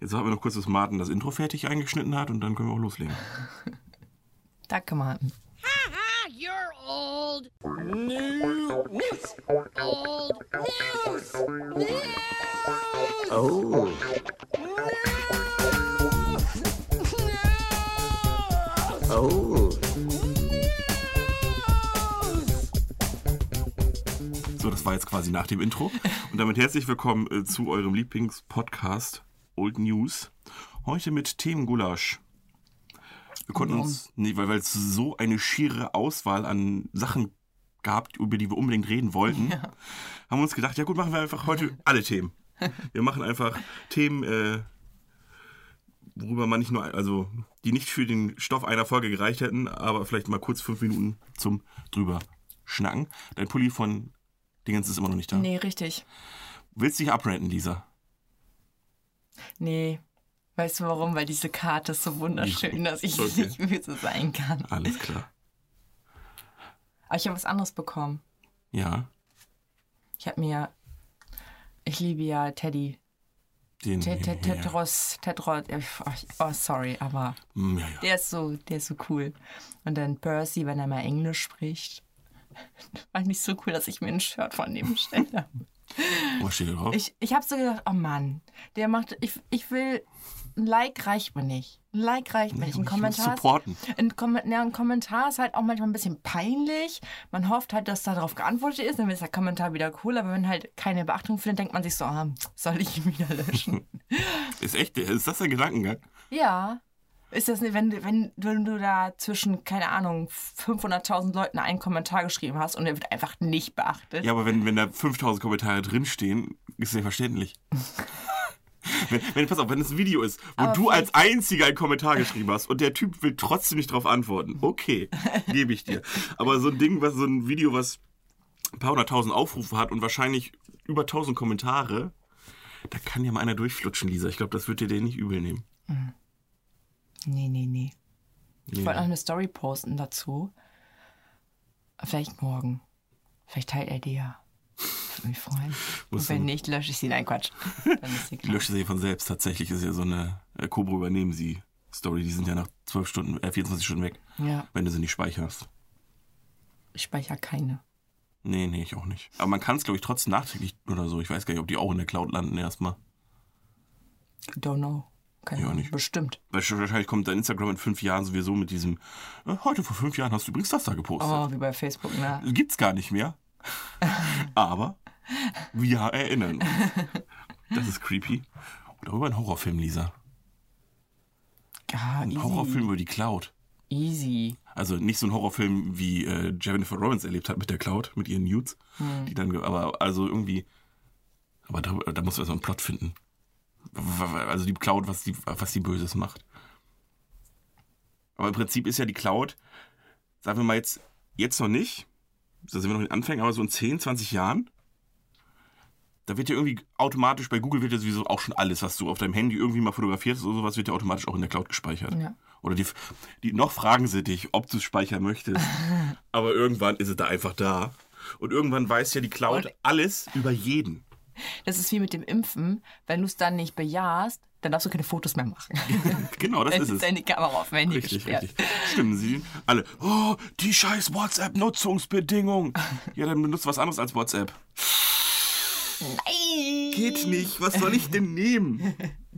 Jetzt warten wir noch kurz, bis Martin das Intro fertig eingeschnitten hat und dann können wir auch loslegen. Danke, Martin. Ah, you're old. News. Old news. News. Oh. Oh. So, das war jetzt quasi nach dem Intro. Und damit herzlich willkommen äh, zu eurem Lieblingspodcast Old News. Heute mit Themengulasch. Wir konnten Warum? uns, nee, weil es so eine schiere Auswahl an Sachen gab, über die wir unbedingt reden wollten, haben wir uns gedacht, ja gut, machen wir einfach heute alle Themen. Wir machen einfach Themen, äh, worüber man nicht nur, also die nicht für den Stoff einer Folge gereicht hätten, aber vielleicht mal kurz fünf Minuten zum drüber schnacken. Dein Pulli von Dingens ist immer noch nicht da. Nee, richtig. Willst du dich abrenten, Lisa? Nee. Weißt du warum? Weil diese Karte ist so wunderschön, dass ich Okay. nicht böse sein kann. Alles klar. Aber ich habe was anderes bekommen. Ja, Ich habe mir. Ich liebe ja Teddy. den. Te- Te-. Tetros. Tetros. Oh, sorry, aber Hm, ja, ja. der ist so, der ist so cool. Und dann Percy, wenn er mal Englisch spricht. Fand ich so cool, dass ich mir ein Shirt von dem stelle. Steht da drauf? Ich, ich habe so gedacht, oh Mann, der macht, ich, ich will, ein Like reicht mir nicht. Ein Like reicht mir nicht. Ein Kommentar, ist, supporten. ein, Kom ja, ein Kommentar ist halt auch manchmal ein bisschen peinlich. Man hofft halt, dass darauf geantwortet ist, dann ist der Kommentar wieder cool. Aber wenn halt keine Beachtung findet, denkt man sich so, ah, soll ich ihn wieder löschen? Ist echt, ist das dein Gedankengang? ja. Ist das nicht, wenn, du- wenn, wenn du da zwischen, keine Ahnung, 500.000 Leuten einen Kommentar geschrieben hast und der wird einfach nicht beachtet? Ja, aber wenn, wenn da 5000 Kommentare drinstehen, ist das ja verständlich. wenn, wenn, pass auf, wenn es ein Video ist, wo Aber du als einziger einen Kommentar geschrieben hast und der Typ will trotzdem nicht drauf antworten, okay, gebe ich dir. Aber so ein Ding, was so ein Video, was ein paar hunderttausend Aufrufe hat und wahrscheinlich über tausend Kommentare, da kann ja mal einer durchflutschen, Lisa. Ich glaube, das wird dir den nicht übel nehmen. Nee, nee, nee. Ich Nee. wollte noch eine Story posten dazu. Vielleicht morgen. Vielleicht teilt er die ja. Würde mich freuen. Und wenn nicht, lösche ich sie. Nein, Quatsch. Dann ist sie Die klar. löscht sie von selbst. Tatsächlich ist ja so eine äh, Cobra übernehmen sie Story. Die sind ja nach 12 Stunden, äh, 24 Stunden weg, Ja, wenn du sie nicht speicherst. ich speichere keine. Nee, nee, ich auch nicht. Aber man kann es, glaube ich, trotzdem nachträglich oder so. Ich weiß gar nicht, ob die auch in der Cloud landen erstmal. Don't know. Keine Ja, nicht. Bestimmt. Wahrscheinlich kommt dein Instagram in fünf Jahren sowieso mit diesem, äh, heute vor fünf Jahren hast du übrigens das da gepostet. Oh, wie bei Facebook, ne? Gibt's gar nicht mehr. Aber wir erinnern uns. Das ist creepy. Oder über einen Horrorfilm, Lisa. Ja, Ein easy. Horrorfilm über die Cloud. Easy. Also nicht so ein Horrorfilm, wie äh, Jennifer Lawrence erlebt hat mit der Cloud, mit ihren Nudes. Die dann, aber also irgendwie, aber da, da muss man so einen Plot finden. Also die Cloud, was die, was die Böses macht. Aber im Prinzip ist ja die Cloud, sagen wir mal jetzt, jetzt noch nicht, da sind wir noch in den Anfängen, aber so in 10, 20 Jahren, da wird ja irgendwie automatisch, bei Google wird ja sowieso auch schon alles, was du auf deinem Handy irgendwie mal fotografierst oder sowas, wird ja automatisch auch in der Cloud gespeichert. Ja. Oder die, die noch fragen sie dich, ob du es speichern möchtest. Aber irgendwann ist es da einfach da. Und irgendwann weiß ja die Cloud Und- alles über jeden. Das ist wie mit dem Impfen. Wenn du es dann nicht bejahst, dann darfst du keine Fotos mehr machen. Genau, das Dann ist ist es. deine Kamera auf dem Handy Richtig, gesperrt. richtig. Stimmen sie alle. Oh, die scheiß WhatsApp-Nutzungsbedingung. Ja, dann benutzt was anderes als WhatsApp. Nein! Geht nicht. Was soll ich denn nehmen?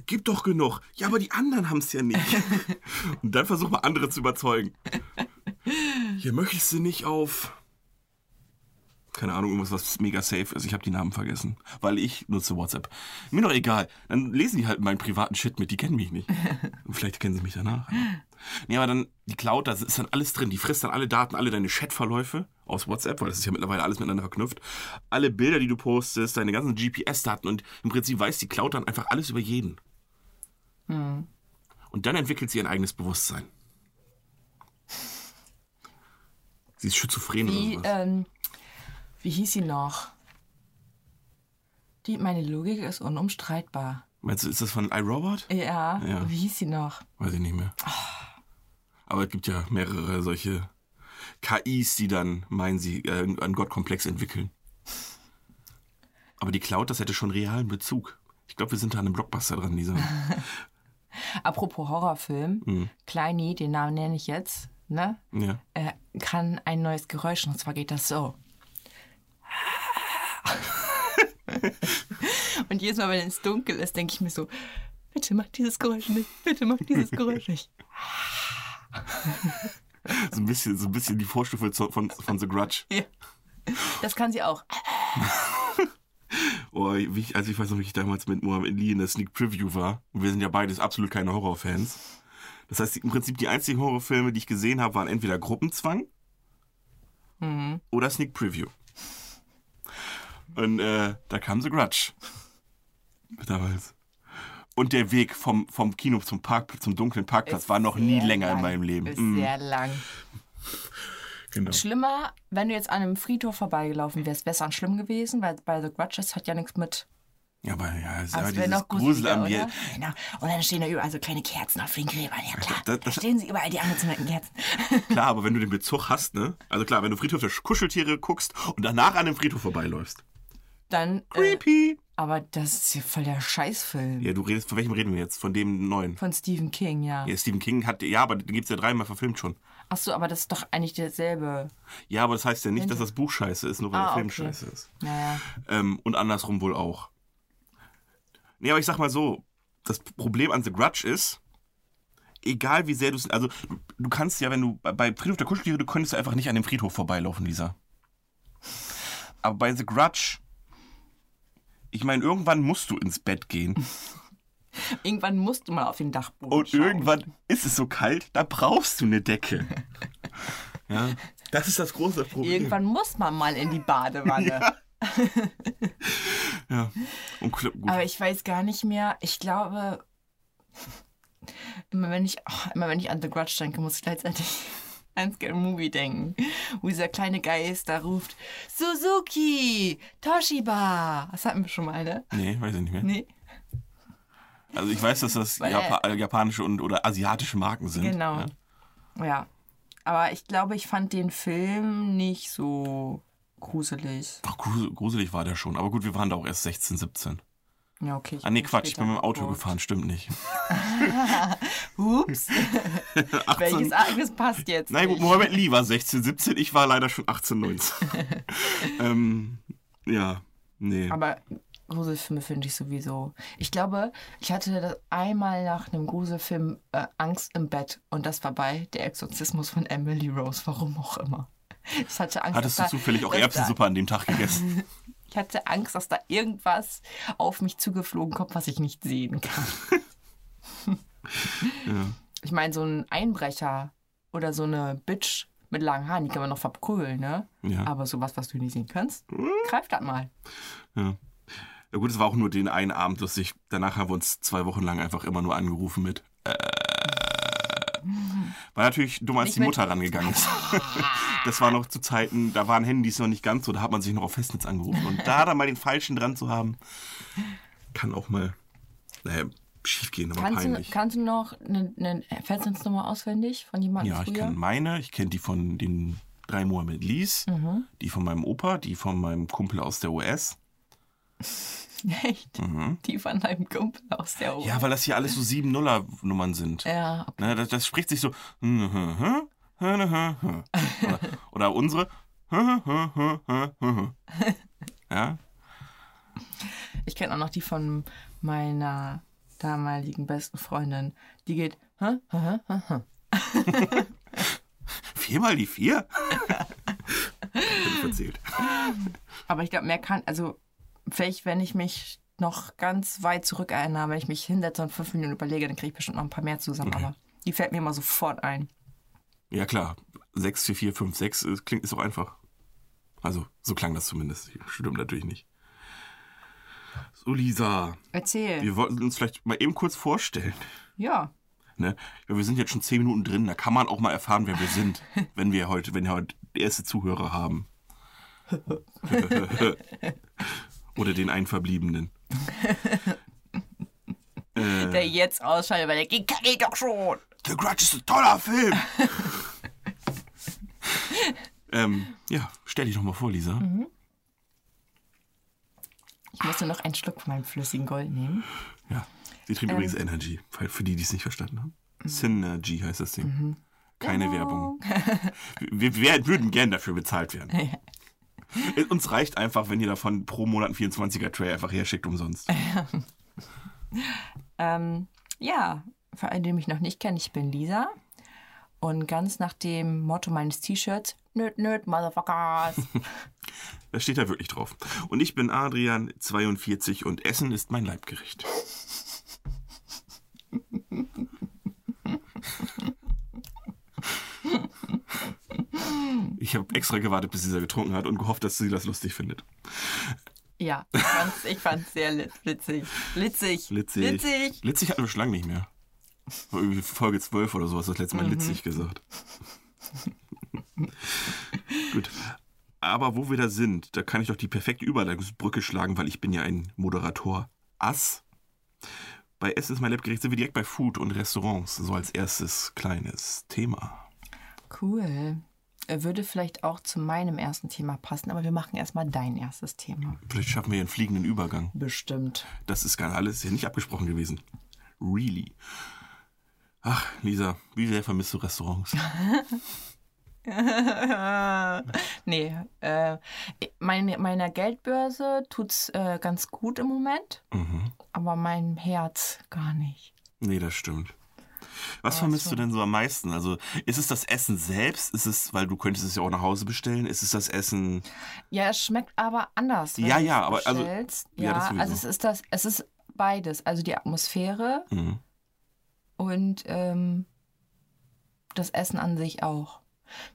Gib doch genug. Ja, aber die anderen haben es ja nicht. Und dann versuch mal andere zu überzeugen. Hier möchtest du nicht auf. Keine Ahnung, irgendwas, was mega safe ist. Ich habe die Namen vergessen. Weil ich nutze WhatsApp. Mir doch egal. Dann lesen die halt meinen privaten Shit mit. Die kennen mich nicht. Und vielleicht kennen sie mich danach. Nee, aber dann die Cloud, da ist dann alles drin. Die frisst dann alle Daten, alle deine Chatverläufe aus WhatsApp, weil das ist ja mittlerweile alles miteinander verknüpft. Alle Bilder, die du postest, deine ganzen GPS-Daten und im Prinzip weiß die Cloud dann einfach alles über jeden. Und dann entwickelt sie ein eigenes Bewusstsein. Sie ist schizophren Wie, oder sowas. ähm, wie hieß sie noch? Die, meine Logik ist unumstreitbar. Meinst du, ist das von iRobot? Ja, Ja. wie hieß sie noch? Weiß ich nicht mehr. Aber es gibt ja mehrere solche KIs, die dann meinen, sie äh, einen Gottkomplex entwickeln. Aber die Cloud, das hätte schon realen Bezug. Ich glaube, wir sind da an einem Blockbuster dran, Lisa. Apropos Horrorfilm, Mhm. Kleini, den Namen nenne ich jetzt, ne? Ja. Er kann ein neues Geräusch und zwar geht das so. und jedes Mal, wenn es dunkel ist, denke ich mir so, bitte mach dieses Geräusch nicht, bitte mach dieses Geräusch nicht. So ein bisschen, so ein bisschen die Vorstufe von, von The Grudge. Ja. Das kann sie auch. Oh, ich, also ich weiß noch, wie ich damals mit Mohammed Lee in der Sneak Preview war. Und wir sind ja beides absolut keine Horrorfans. Das heißt, im Prinzip die einzigen Horrorfilme, die ich gesehen habe, waren entweder Gruppenzwang oder Sneak Preview. Und äh, da kam The Grudge. Damals. Und der Weg vom, vom Kino zum Park, zum dunklen Parkplatz war noch nie länger in lang. meinem Leben. Ist Mm, sehr lang. genau. Schlimmer, wenn du jetzt an einem Friedhof vorbeigelaufen wärst, wäre es dann schlimm gewesen, weil bei The Grudge das hat ja nichts mit. Ja, aber ja, es ist Also aber wäre dieses? Gruselambiente. Genau. Und dann stehen da überall so kleine Kerzen auf den Gräbern. Ja klar, Das- da das- stehen sie überall die angezündeten Kerzen. Klar, aber wenn du den Bezug hast, ne? Also klar, wenn du Friedhof der Kuscheltiere guckst und danach an dem Friedhof vorbeiläufst. Dann, äh, Creepy. aber das ist ja voll der Scheißfilm. Ja, du redest, von welchem reden wir jetzt? Von dem neuen. Von Stephen King, ja. Ja, Stephen King hat, ja, aber den gibt's ja dreimal verfilmt schon. Ach so, aber das ist doch eigentlich derselbe. Ja, aber das heißt ja nicht, dass das Buch scheiße ist, nur weil Ah, der Film okay. scheiße ist. Naja. Ähm, und andersrum wohl auch. Nee, aber ich sag mal so, das Problem an The Grudge ist, egal wie sehr du es, also du, kannst ja, wenn du bei- bei Friedhof der Kuscheltiere, du könntest ja einfach nicht an dem Friedhof vorbeilaufen, Lisa. Aber bei The Grudge, ich meine, irgendwann musst du ins Bett gehen Irgendwann musst du mal auf den Dachboden und schauen. irgendwann ist es so kalt, da brauchst du eine Decke. Ja, das ist das große Problem. Irgendwann muss man mal in die Badewanne. Ja. Und kl- gut. Aber ich weiß gar nicht mehr. Ich glaube, immer wenn ich, oh, immer wenn ich an The Grudge denke, muss ich gleichzeitig an Scary Movie denken, wo dieser kleine Geist da ruft, Suzuki, Toshiba. Das hatten wir schon mal, ne? Nee, weiß ich nicht mehr. Nee? Also ich weiß, dass das Japa äh, japanische und oder asiatische Marken sind. Genau. Ja. Ja. Aber ich glaube, ich fand den Film nicht so gruselig. Ach, grusel- gruselig war der schon. Aber gut, wir waren da auch erst 16, 17. Ja, okay. Ah nee, Quatsch, ich bin mit dem Auto gefahren, stimmt nicht. Ups. Welches Ereignis passt jetzt? Na gut? Mohammed Lee war 16, 17, ich war leider schon 18, 19. ähm, ja, nee. Aber Gruselfilme finde ich sowieso. Ich glaube, ich hatte das einmal nach einem Gruselfilm äh, Angst im Bett und das war bei Der Exorzismus von Emily Rose, warum auch immer. Ich hatte Angst, Hattest du zufällig auch Erbsensuppe an dem Tag gegessen? Ich hatte Angst, dass da irgendwas auf mich zugeflogen kommt, was ich nicht sehen kann. Ich meine, so ein Einbrecher oder so eine Bitch mit langen Haaren, die kann man noch verprügeln, ne? Ja. Aber sowas, was du nicht sehen kannst, greif das mal. Ja. Ja gut, es war auch nur den einen Abend lustig. Danach haben wir uns zwei Wochen lang einfach immer nur angerufen mit äh, War natürlich dumm, als Nicht die Mutter rangegangen ist. das war noch zu Zeiten, da waren Handys noch nicht ganz so, da hat man sich noch auf Festnetz angerufen. Und da dann mal den Falschen dran zu haben, kann auch mal naja, schief gehen, aber Kannst du, peinlich. kannst du noch eine, eine Festnetznummer auswendig von jemandem ja, ich früher? kenne meine, ich kenne die von den drei Mohammed Lees, Mhm. die von meinem Opa, die von meinem Kumpel aus der US. Echt? Die von deinem Kumpel aus der Ohren. Mhm. Ja, weil das hier alles so 7-0er-Nummern sind. Ja, okay. Ne, das, das spricht sich so. Oder, oder unsere. Ja, Ich kenne auch noch die von meiner damaligen besten Freundin. Die geht. Viermal die vier? Ich erzählt. Aber ich glaube, mehr kann. Also, vielleicht, wenn ich mich noch ganz weit zurück erinnere, wenn ich mich hinsetze und fünf Minuten überlege, dann kriege ich bestimmt noch ein paar mehr zusammen. Aber die fällt mir immer sofort ein. Ja, klar. 6, 4, 4, 5, 6 ist, klingt ist auch einfach. Also, so klang das zumindest. Stimmt natürlich nicht. So, Lisa, Erzähl. wir wollten uns vielleicht mal eben kurz vorstellen. Ja. Ne? Wir sind jetzt schon 10 Minuten drin, da kann man auch mal erfahren, wer wir sind, wenn wir heute, wenn wir heute erste Zuhörer haben. Oder den einen Verbliebenen. Der jetzt ausschaltet, weil der geht, kann ich doch schon. The Grudge ist ein toller Film! ähm, ja, stell dich doch mal vor, Lisa. Ich musste noch einen Schluck von meinem flüssigen Gold nehmen. Ja. Sie trinkt übrigens Energy, für die, die es nicht verstanden haben. Synergy heißt das Ding. Keine Werbung. Wir, wir würden gern dafür bezahlt werden. Uns reicht einfach, wenn ihr davon pro Monat einen 24er Tray einfach herschickt umsonst. Ähm, ja, für alle, die mich noch nicht kennen, ich bin Lisa. Und ganz nach dem Motto meines T-Shirts, nöt, nöt, Motherfuckers. Das steht da wirklich drauf. Und ich bin Adrian, 42 und Essen ist mein Leibgericht. Ich habe extra gewartet, bis dieser getrunken hat und gehofft, dass sie das lustig findet. ja, ich ich fand's sehr witzig. Litzig. Litzig. Litzig. Litzig hatten wir schon lange nicht mehr. Folge 12 oder so hast du das letzte Mal litzig gesagt. Gut. Aber wo wir da sind, da kann ich doch die perfekte Überleitungsbrücke schlagen, weil ich bin ja ein Moderator. Ass. Bei Essen ist mein Leibgericht sind wir direkt bei Food und Restaurants, so als erstes kleines Thema. Cool. Er würde vielleicht auch zu meinem ersten Thema passen, aber wir machen erstmal dein erstes Thema. Vielleicht schaffen wir einen fliegenden Übergang. Bestimmt. Das ist gar alles ja nicht abgesprochen gewesen. Really. Ach, Lisa, wie sehr vermisst du Restaurants? nee, äh, meine, meiner Geldbörse tut's äh, ganz gut im Moment, Mhm. aber meinem Herz gar nicht. Nee, das stimmt. Was vermisst du denn so am meisten? Also ist es das Essen selbst? Ist es, weil du könntest es ja auch nach Hause bestellen? Ist es das Essen? Ja, es schmeckt aber anders. wenn Ja, ja, es aber also- ja, ja, also es ist das, es ist beides. Also die Atmosphäre Mhm. und ähm, das Essen an sich auch.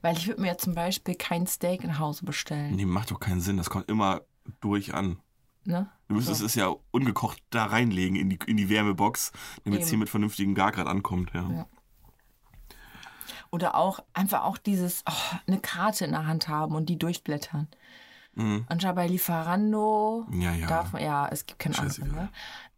Weil ich würde mir zum Beispiel kein Steak nach Hause bestellen. Nee, macht doch keinen Sinn. Das kommt immer durch an. Ne? Du müsstest es ja ungekocht da reinlegen in die, in die Wärmebox, damit es hier mit vernünftigem Gargrad ankommt. Ja. Ja. Oder auch einfach auch dieses, oh, eine Karte in der Hand haben und die durchblättern. Mhm. Anstatt bei Lieferando Ja, ja. darf man, ja, es gibt keine andere, Scheißegal.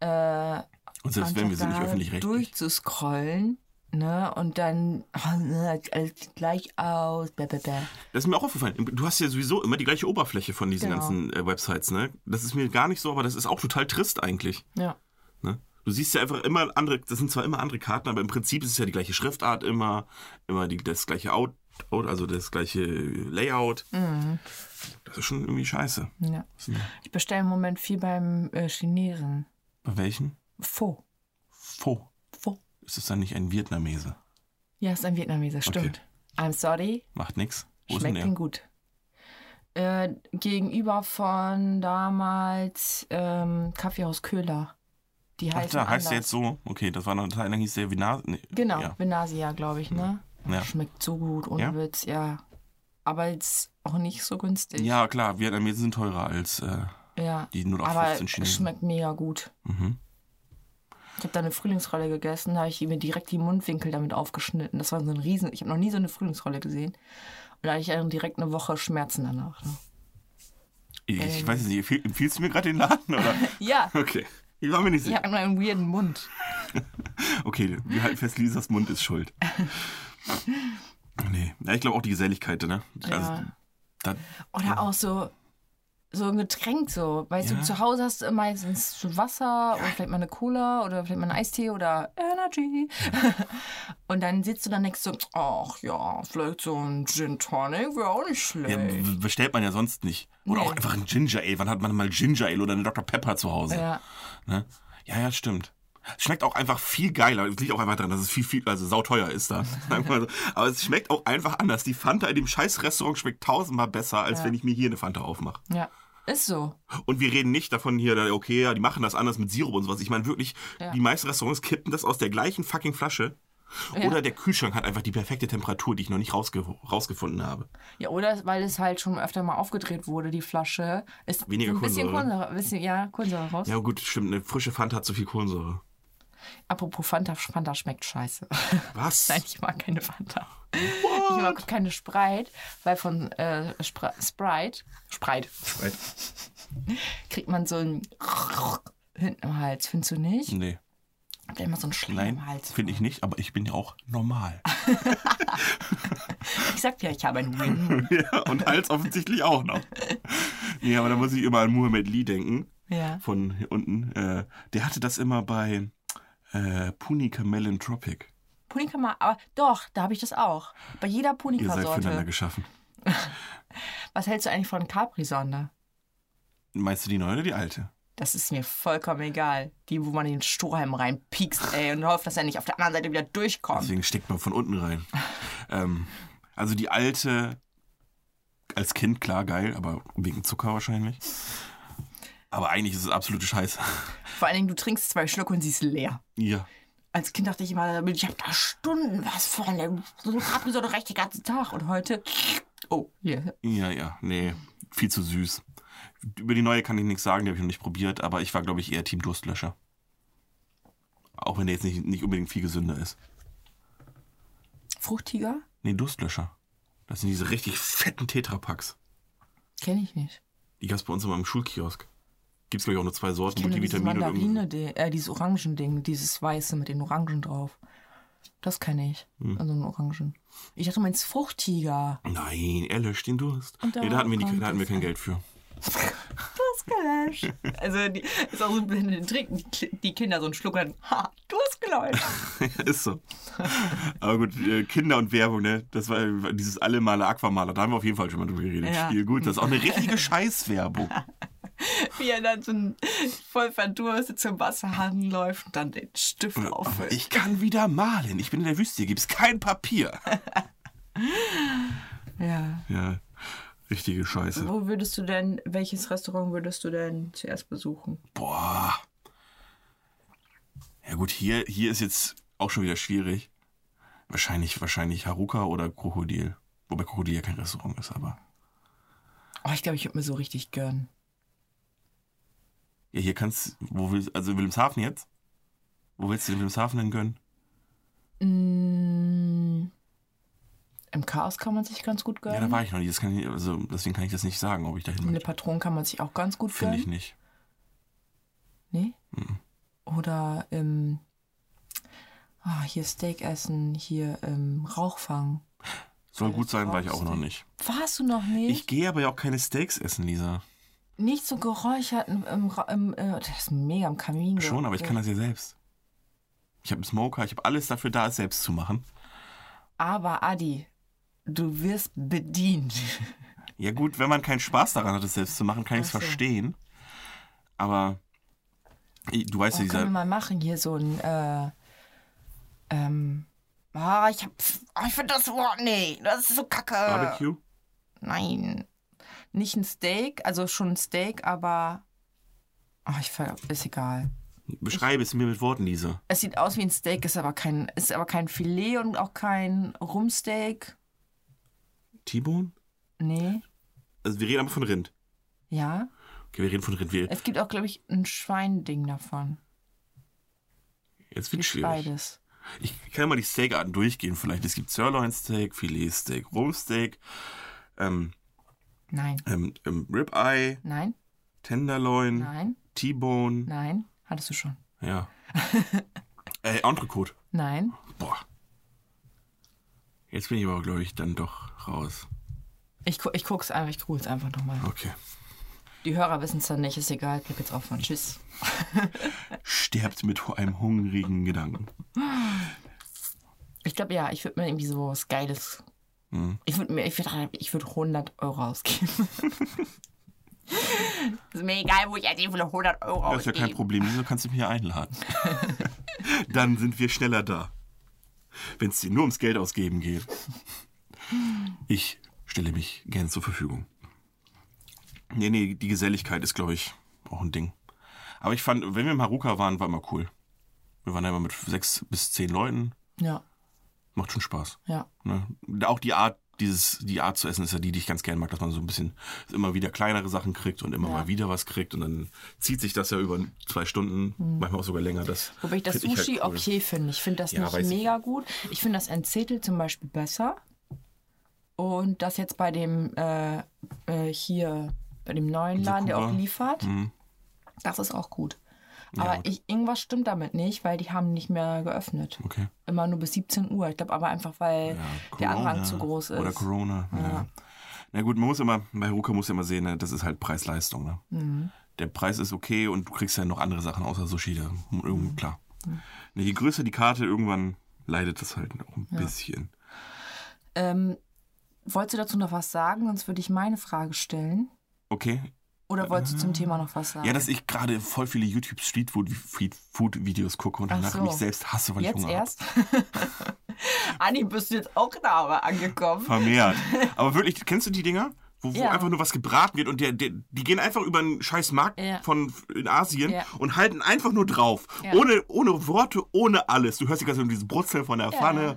ne? Äh, Und selbst wenn wir sind nicht öffentlich-rechtlich. durchzuscrollen, ne? Und dann, oh, ne, alles gleich aus, bäh, bäh, bäh. Das ist mir auch aufgefallen. Du hast ja sowieso immer die gleiche Oberfläche von diesen Genau. ganzen äh, Websites, ne? Das ist mir gar nicht so, aber das ist auch total trist eigentlich. Ja. Ne? Du siehst ja einfach immer andere, das sind zwar immer andere Karten, aber im Prinzip ist es ja die gleiche Schriftart immer, immer die, das gleiche Out, Out, also das gleiche Layout. Mhm. Das ist schon irgendwie scheiße. ja. Ich bestelle im Moment viel beim äh, Chinesen. Bei welchen? Pho. Pho. Ist es dann nicht ein Vietnamese? Ja, ist ein Vietnameser, stimmt. I'm sorry, Macht nix. Wo Schmeckt den gut. Äh, gegenüber von damals ähm, Kaffeehaus Köhler. Die Ach, heißen da heißt der jetzt so. Okay, das war noch eine Zeit lang hieß der Vinar. Nee, Genau, Ja. Venasia, glaube ich, ne? Ja. Schmeckt so gut, ohne Ja? Witz, ja. Aber jetzt auch nicht so günstig. ja, klar, Vietnamesen sind teurer als äh, ja. die 0815 Aber es Chinesen. schmeckt mega gut. Mhm. Ich habe da eine Frühlingsrolle gegessen, da habe ich mir direkt die Mundwinkel damit aufgeschnitten. Das war so ein Riesen. Ich habe noch nie so eine Frühlingsrolle gesehen. Und da hatte ich dann direkt eine Woche Schmerzen danach. Ne? Ich, Ähm. ich weiß nicht, empfiehl- empfiehlst du mir gerade den Laden? Oder? Ja, Okay. Ich war mir nicht ich sicher. habe nur einen weirden Mund. Okay, wir halten fest, Lisas Mund ist schuld. Nee, ja, ich glaube auch die Geselligkeit, ne? Also, Ja. da, Oder auch so, so ein Getränk so. Weißt Ja. du, zu Hause hast du meistens Wasser oder vielleicht mal eine Cola oder vielleicht mal einen Eistee oder Energy. und dann sitzt du dann denkst so, ach ja, vielleicht so ein Gin Tonic wäre auch nicht ja, schlecht. b- bestellt man ja sonst nicht. Oder Nee. auch einfach ein Ginger Ale. Wann hat man mal Ginger Ale oder eine Dr. Pepper zu Hause? Ja. Ne? Ja, ja, stimmt. Schmeckt auch einfach viel geiler. Es liegt auch einfach daran, dass es viel, viel, also sauteuer ist da. Aber es schmeckt auch einfach anders. Die Fanta in dem scheiß Restaurant schmeckt tausendmal besser, als Ja. wenn ich mir hier eine Fanta aufmache. ja, ist so. Und wir reden nicht davon hier, okay, ja, die machen das anders mit Sirup und sowas. Ich meine wirklich, Ja. die meisten Restaurants kippen das aus der gleichen fucking Flasche. Ja. Oder der Kühlschrank hat einfach die perfekte Temperatur, die ich noch nicht rausge rausgefunden habe. Ja, oder weil es halt schon öfter mal aufgedreht wurde, die Flasche. Ist Weniger ein bisschen Kohlensäure. Kohlensäure. Bisschen, ja, Kohlensäure raus. Ja gut, stimmt, eine frische Fanta hat zu viel Kohlensäure. Apropos Fanta, Fanta schmeckt scheiße. Was? Nein, ich mag keine Fanta. Ich mag keine Sprite, weil von äh, Spra Sprite, Sprite, kriegt man so ein hinten im Hals, findest du nicht? Nee, Hat immer so einen Schleim nein, im Hals. finde ich nicht, aber ich bin ja auch normal. Ich sag dir, ich habe einen ja, und Hals offensichtlich auch noch. Nee, aber da muss ich immer an Muhammad Lee denken. Ja. von hier unten, äh, der hatte das immer bei äh, Punica Melon Tropic. Punika mal, aber doch, da habe ich das auch. Bei jeder Ihr seid füreinander geschaffen. Was hältst du eigentlich von Capri-Sonde? Meinst du die neue oder die alte? Das ist mir vollkommen egal. Die, wo man den Strohhalm reinpiekst, ey, und hofft, dass er nicht auf der anderen Seite wieder durchkommt. Deswegen steckt man von unten rein. ähm, also die alte, als Kind klar geil, aber wegen Zucker wahrscheinlich. Aber eigentlich ist es absolute Scheiße. Vor allen Dingen, du trinkst zwei Schluck und sie ist leer. ja. Als Kind dachte ich immer, ich habe da Stunden was von. So eine Capri-Sonde reicht den ganzen Tag. Und heute, oh, hier. Ja, ja, nee, viel zu süß. Über die neue kann ich nichts sagen, die habe ich noch nicht probiert, aber ich war, glaube ich, eher Team Durstlöscher. Auch wenn der jetzt nicht, nicht unbedingt viel gesünder ist. Fruchtiger? Nee, Durstlöscher. Das sind diese richtig fetten Tetrapacks. Kenne ich nicht. Die gab es bei uns immer im Schulkiosk. Gibt es, glaube ich, auch nur zwei Sorten, Multivitamine irgend- Mandarine, äh, dieses Orangending, dieses weiße mit den Orangen drauf. Das kenne ich. Hm. Also ein Orangen. Ich dachte, du meinst Fruchtiger. Nein, er löscht den Durst. Nee, da hatten wir, kommt da hatten wir kein. Geld für. Durstgelöscht. also die, ist auch so, wenn die trinken die- die Kinder so einen Schluck und dann, ha, Durstgelöscht. ist so. Aber gut, äh, Kinder und Werbung, ne? Das war dieses alle Male Aquamaler. Da haben wir auf jeden Fall schon mal drüber geredet. Ja. Spiel gut. Das ist auch eine richtige Scheißwerbung. Wie er dann so ein voll verdurstet zum Wasserhahn läuft und dann den Stift auffüllt. ich kann wieder malen. Ich bin in der Wüste. Hier gibt's kein Papier. Ja. Ja, richtige Scheiße. Wo würdest du denn, welches Restaurant würdest du denn zuerst besuchen? Boah. Ja gut, hier, hier ist jetzt auch schon wieder schwierig. Wahrscheinlich, wahrscheinlich Haruka oder Krokodil. Wobei Krokodil ja kein Restaurant ist, aber. Oh, ich glaube, ich würde mir so richtig gönnen. Ja, hier kannst wo willst also Wilhelmshaven jetzt? Wo willst du den Wilhelmshaven denn gönnen? Mm, Im Chaos kann man sich ganz gut gönnen. Ja, da war ich noch. Das kann ich, also, deswegen kann ich das nicht sagen, ob ich dahin Eine möchte. Patron kann man sich auch ganz gut Finde gönnen. ich nicht. Nee? Oder im. Ah, hier Steak essen, hier im Rauchfang. Soll gut sein, war ich auch noch nicht. Warst du noch nicht? Ich gehe aber ja auch keine Steaks essen, Lisa. Nicht so geräuchert im, im, im äh, das ist mega im Kamin. Schon, aber ich kann das ja selbst. Ich habe einen Smoker, ich habe alles dafür da, es selbst zu machen. Aber Adi, du wirst bedient. Ja gut, wenn man keinen Spaß daran hat, es selbst zu machen, kann ich es so. verstehen. Aber du weißt Oh, ja, können wir dieser... mal machen hier so ein. Äh, ähm, ah, ich hab. ah, ich finde das Wort. Nee, das ist so kacke. Barbecue? Nein. Nicht ein Steak, also schon ein Steak, aber. Ach, ich ver ist egal. Beschreibe es mir mit Worten, Lisa. Es sieht aus wie ein Steak, ist aber kein, ist aber kein Filet und auch kein Rumsteak. T-Bone? Nee. Also wir reden aber von Rind. Ja. Okay, wir reden von Rind. Wir, Es gibt auch, glaube ich, ein Schweinding davon. jetzt wird schwierig. beides. Ich kann mal die Steakarten durchgehen vielleicht. Es gibt Sirloin Steak, Filet Steak, Rollsteak, ähm, Nein. ähm, ähm, Ribeye, Nein. Tenderloin, Nein. T-Bone. Nein. Hattest du schon. Ja. äh, Entrecote. Nein. Boah. Jetzt bin ich aber, glaube ich, dann doch raus. Ich, gu- ich guck's einfach, ich googel's einfach nochmal. Okay. Die Hörer wissen es dann nicht, ist egal. Klick jetzt auf und tschüss. Sterbt mit einem hungrigen Gedanken. Ich glaube, ja, ich würde mir irgendwie so was Geiles. Mhm. Ich würde ich würde ich würd 100 Euro ausgeben. ist mir egal, wo ich jetzt wie viele 100 Euro Das ist ja ausgebe. kein Problem, wieso kannst du mich hier einladen? Dann sind wir schneller da. Wenn es dir nur ums Geld ausgeben geht. Ich stelle mich gerne zur Verfügung. Nee, nee, die Geselligkeit ist, glaube ich, auch ein Ding. Aber ich fand, wenn wir im Haruka waren, war immer cool. Wir waren ja immer mit sechs bis zehn Leuten. Ja, Macht schon Spaß. ja. Ne? Auch die Art, dieses, die Art zu essen ist ja die, die ich ganz gerne mag, dass man so ein bisschen immer wieder kleinere Sachen kriegt und immer Ja. mal wieder was kriegt und dann zieht sich das ja über zwei Stunden, manchmal auch sogar länger. Das. Wobei ich das find halt Sushi cool. okay finde. Ich finde das Ja, nicht weiß ich. mega gut. Ich finde das Enzetel zum Beispiel besser. Und das jetzt bei dem äh, äh, hier, bei dem neuen Laden, der auch liefert, Mhm. das ist auch gut. Ja, Aber gut. ich, irgendwas stimmt damit nicht, weil die haben nicht mehr geöffnet. Okay. Immer nur bis 17 Uhr. Ich glaube aber einfach, weil Ja, der Andrang Corona zu groß ist. Oder Corona. Ja. Na gut, man muss immer, bei Haruka muss ja immer sehen, ne, das ist halt Preis-Leistung. Ne? Mhm. der Preis ist okay und du kriegst ja noch andere Sachen außer Sushi da. Irgendwie, klar. Ne, je größer die Karte, irgendwann leidet das halt auch ein bisschen. Ähm, wolltest du dazu noch was sagen? Sonst würde ich meine Frage stellen. Okay. Oder wolltest du zum Thema noch was sagen? Ja, dass ich gerade voll viele YouTube Streetfood Food Videos gucke und Ach danach so. mich selbst hasse, weil ich Jetzt Hunger habe. erst? Anni, bist du jetzt auch da angekommen? Vermehrt. Aber wirklich, kennst du die Dinger? Wo, wo Ja. einfach nur was gebraten wird und der, der, die gehen einfach über einen scheiß Markt Ja. von in Asien Ja. und halten einfach nur drauf. Ohne, ohne Worte, ohne alles. Du hörst die ganze Zeit dieses Brutzeln von der. Pfanne.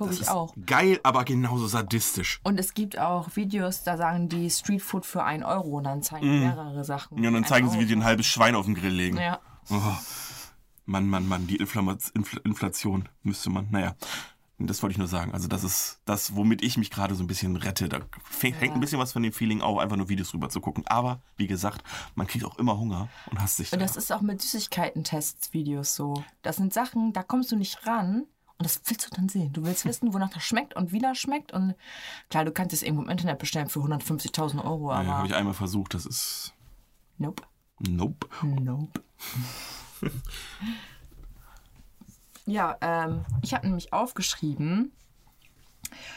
Guck Das ich ist auch. geil, aber genauso sadistisch. Und es gibt auch Videos, da sagen die Streetfood für 1 Euro und dann zeigen die mehrere Sachen. Ja, und dann zeigen sie, wie Euro. die ein halbes Schwein auf den Grill legen. Ja. Oh. Mann, Mann, Mann, die Infl Inflation müsste man. Naja, das wollte ich nur sagen. Also, das ist das, womit ich mich gerade so ein bisschen rette. Da hängt ein bisschen was von dem Feeling auf, einfach nur Videos rüber zu gucken. Aber, wie gesagt, man kriegt auch immer Hunger und hasst sich. Und da. das ist auch mit Süßigkeiten-Tests-Videos so. Das sind Sachen, da kommst du nicht ran. Und das willst du dann sehen. Du willst wissen, wonach das schmeckt und wie das schmeckt. Und klar, du kannst es irgendwo im Internet bestellen für 150.000 Euro, ja, aber habe ich einmal versucht, das ist. nope. Nope. Nope. ja, ähm, ich habe nämlich aufgeschrieben,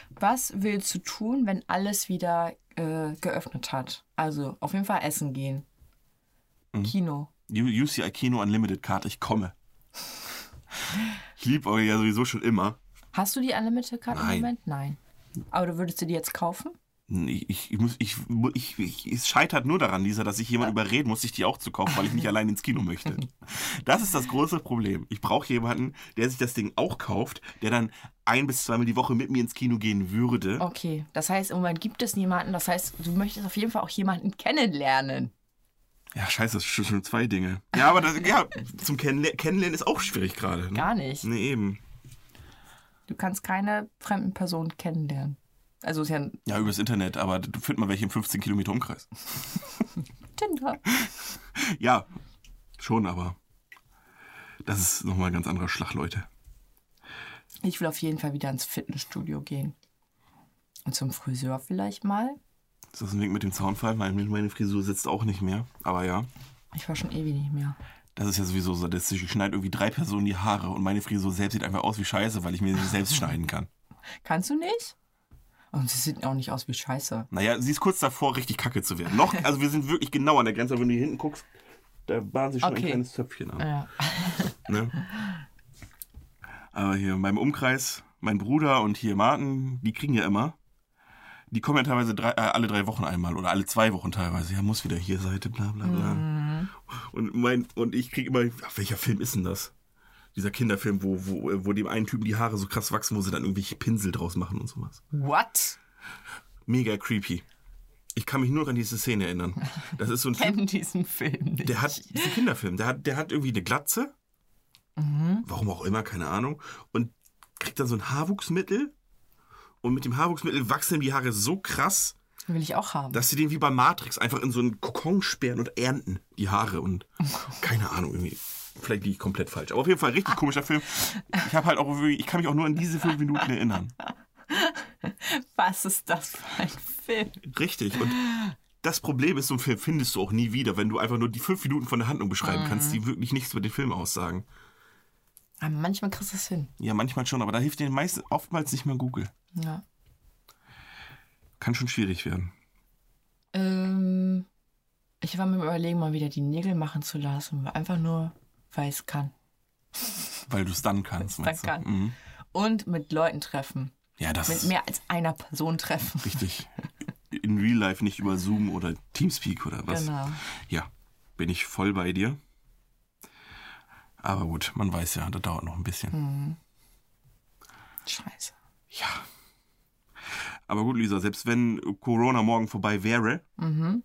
was willst du tun, wenn alles wieder äh, geöffnet hat? Also auf jeden Fall essen gehen. Mhm. Kino. UCI Kino Unlimited Card, ich komme. Ich liebe euch ja sowieso schon immer. Hast du die Unlimited Card im. Moment? Nein. Aber du würdest du die jetzt kaufen? Ich, ich, ich muss, ich, ich, ich, es scheitert nur daran, Lisa, dass ich jemand überreden muss, sich die auch zu kaufen, weil ich nicht allein ins Kino möchte. Das ist das große Problem. Ich brauche jemanden, der sich das Ding auch kauft, der dann ein bis zweimal die Woche mit mir ins Kino gehen würde. Okay, das heißt, im Moment gibt es niemanden. Das heißt, du möchtest auf jeden Fall auch jemanden kennenlernen. Ja, scheiße, das sind schon zwei Dinge. Ja, aber das, ja, zum Kennenler Kennenlernen ist auch schwierig gerade. Ne? Gar nicht. Nee, eben. Du kannst keine fremden Personen kennenlernen. Also ist ja ein Ja, übers Internet, aber du findest mal welche im 15 Kilometer Umkreis. Tinder. Ja, schon, aber das ist nochmal ein ganz anderer Schlag, Leute. Ich will auf jeden Fall wieder ins Fitnessstudio gehen. Und zum Friseur vielleicht mal. Ist das ein Wink mit dem Zaunfall? Meine, meine Frisur sitzt auch nicht mehr. Aber ja, Ich war schon ewig nicht mehr. das ist ja sowieso sadistisch. Ich schneide irgendwie drei Personen die Haare und meine Frisur selbst sieht einfach aus wie Scheiße, weil ich mir sie selbst schneiden kann. Kannst du nicht? Und sie sieht auch nicht aus wie Scheiße. Naja, sie ist kurz davor, richtig kacke zu werden. Noch, also wir sind wirklich genau an der Grenze, aber wenn du hier hinten guckst, da bahnt sich schon Okay. ein kleines Zöpfchen an. Ja. Ne? Aber hier in meinem Umkreis, mein Bruder und hier Martin, die kriegen ja immer. Die kommen ja teilweise drei, äh, alle drei Wochen einmal oder alle zwei Wochen teilweise. Ja, muss wieder hier Seite, bla bla bla. Und, mein, und ich kriege immer, ach, welcher Film ist denn das? Dieser Kinderfilm, wo, wo, wo dem einen Typen die Haare so krass wachsen, wo sie dann irgendwelche Pinsel draus machen und sowas. What? Mega creepy. Ich kann mich nur noch an diese Szene erinnern. Das ist so ein Typ, Kenn diesen Film nicht. der hat, das ist ein Kinderfilm, der hat, der hat irgendwie eine Glatze. Warum auch immer, keine Ahnung. Und kriegt dann so ein Haarwuchsmittel. Und mit dem Haarwuchsmittel wachsen die Haare so krass, Will ich auch haben. dass sie den wie bei Matrix einfach in so einen Kokon sperren und ernten, die Haare. Und keine Ahnung, irgendwie. Vielleicht liege ich komplett falsch. Aber auf jeden Fall richtig komischer Film. Ich habe halt auch ich kann mich auch nur an diese fünf Minuten erinnern. Was ist das für ein Film? Richtig. Und das Problem ist, so einen Film findest du auch nie wieder, wenn du einfach nur die fünf Minuten von der Handlung beschreiben kannst, die wirklich nichts über den Film aussagen. Aber manchmal kriegst du es hin. Ja, manchmal schon, aber da hilft dir meist, oftmals nicht mal Google. Ja. Kann schon schwierig werden. Ähm, ich war mir überlegen, mal wieder die Nägel machen zu lassen. Einfach nur, weil ich es kann. Weil du es dann kannst. Dann kann. Mhm. Und mit Leuten treffen. Ja, das Mit mehr als einer Person treffen. richtig. In Real Life nicht über Zoom oder Teamspeak oder was. Genau. Ja, bin ich voll bei dir. Aber gut, man weiß ja, das dauert noch ein bisschen. Hm. Scheiße. Ja. Aber gut, Lisa, selbst wenn Corona morgen vorbei wäre, Mhm.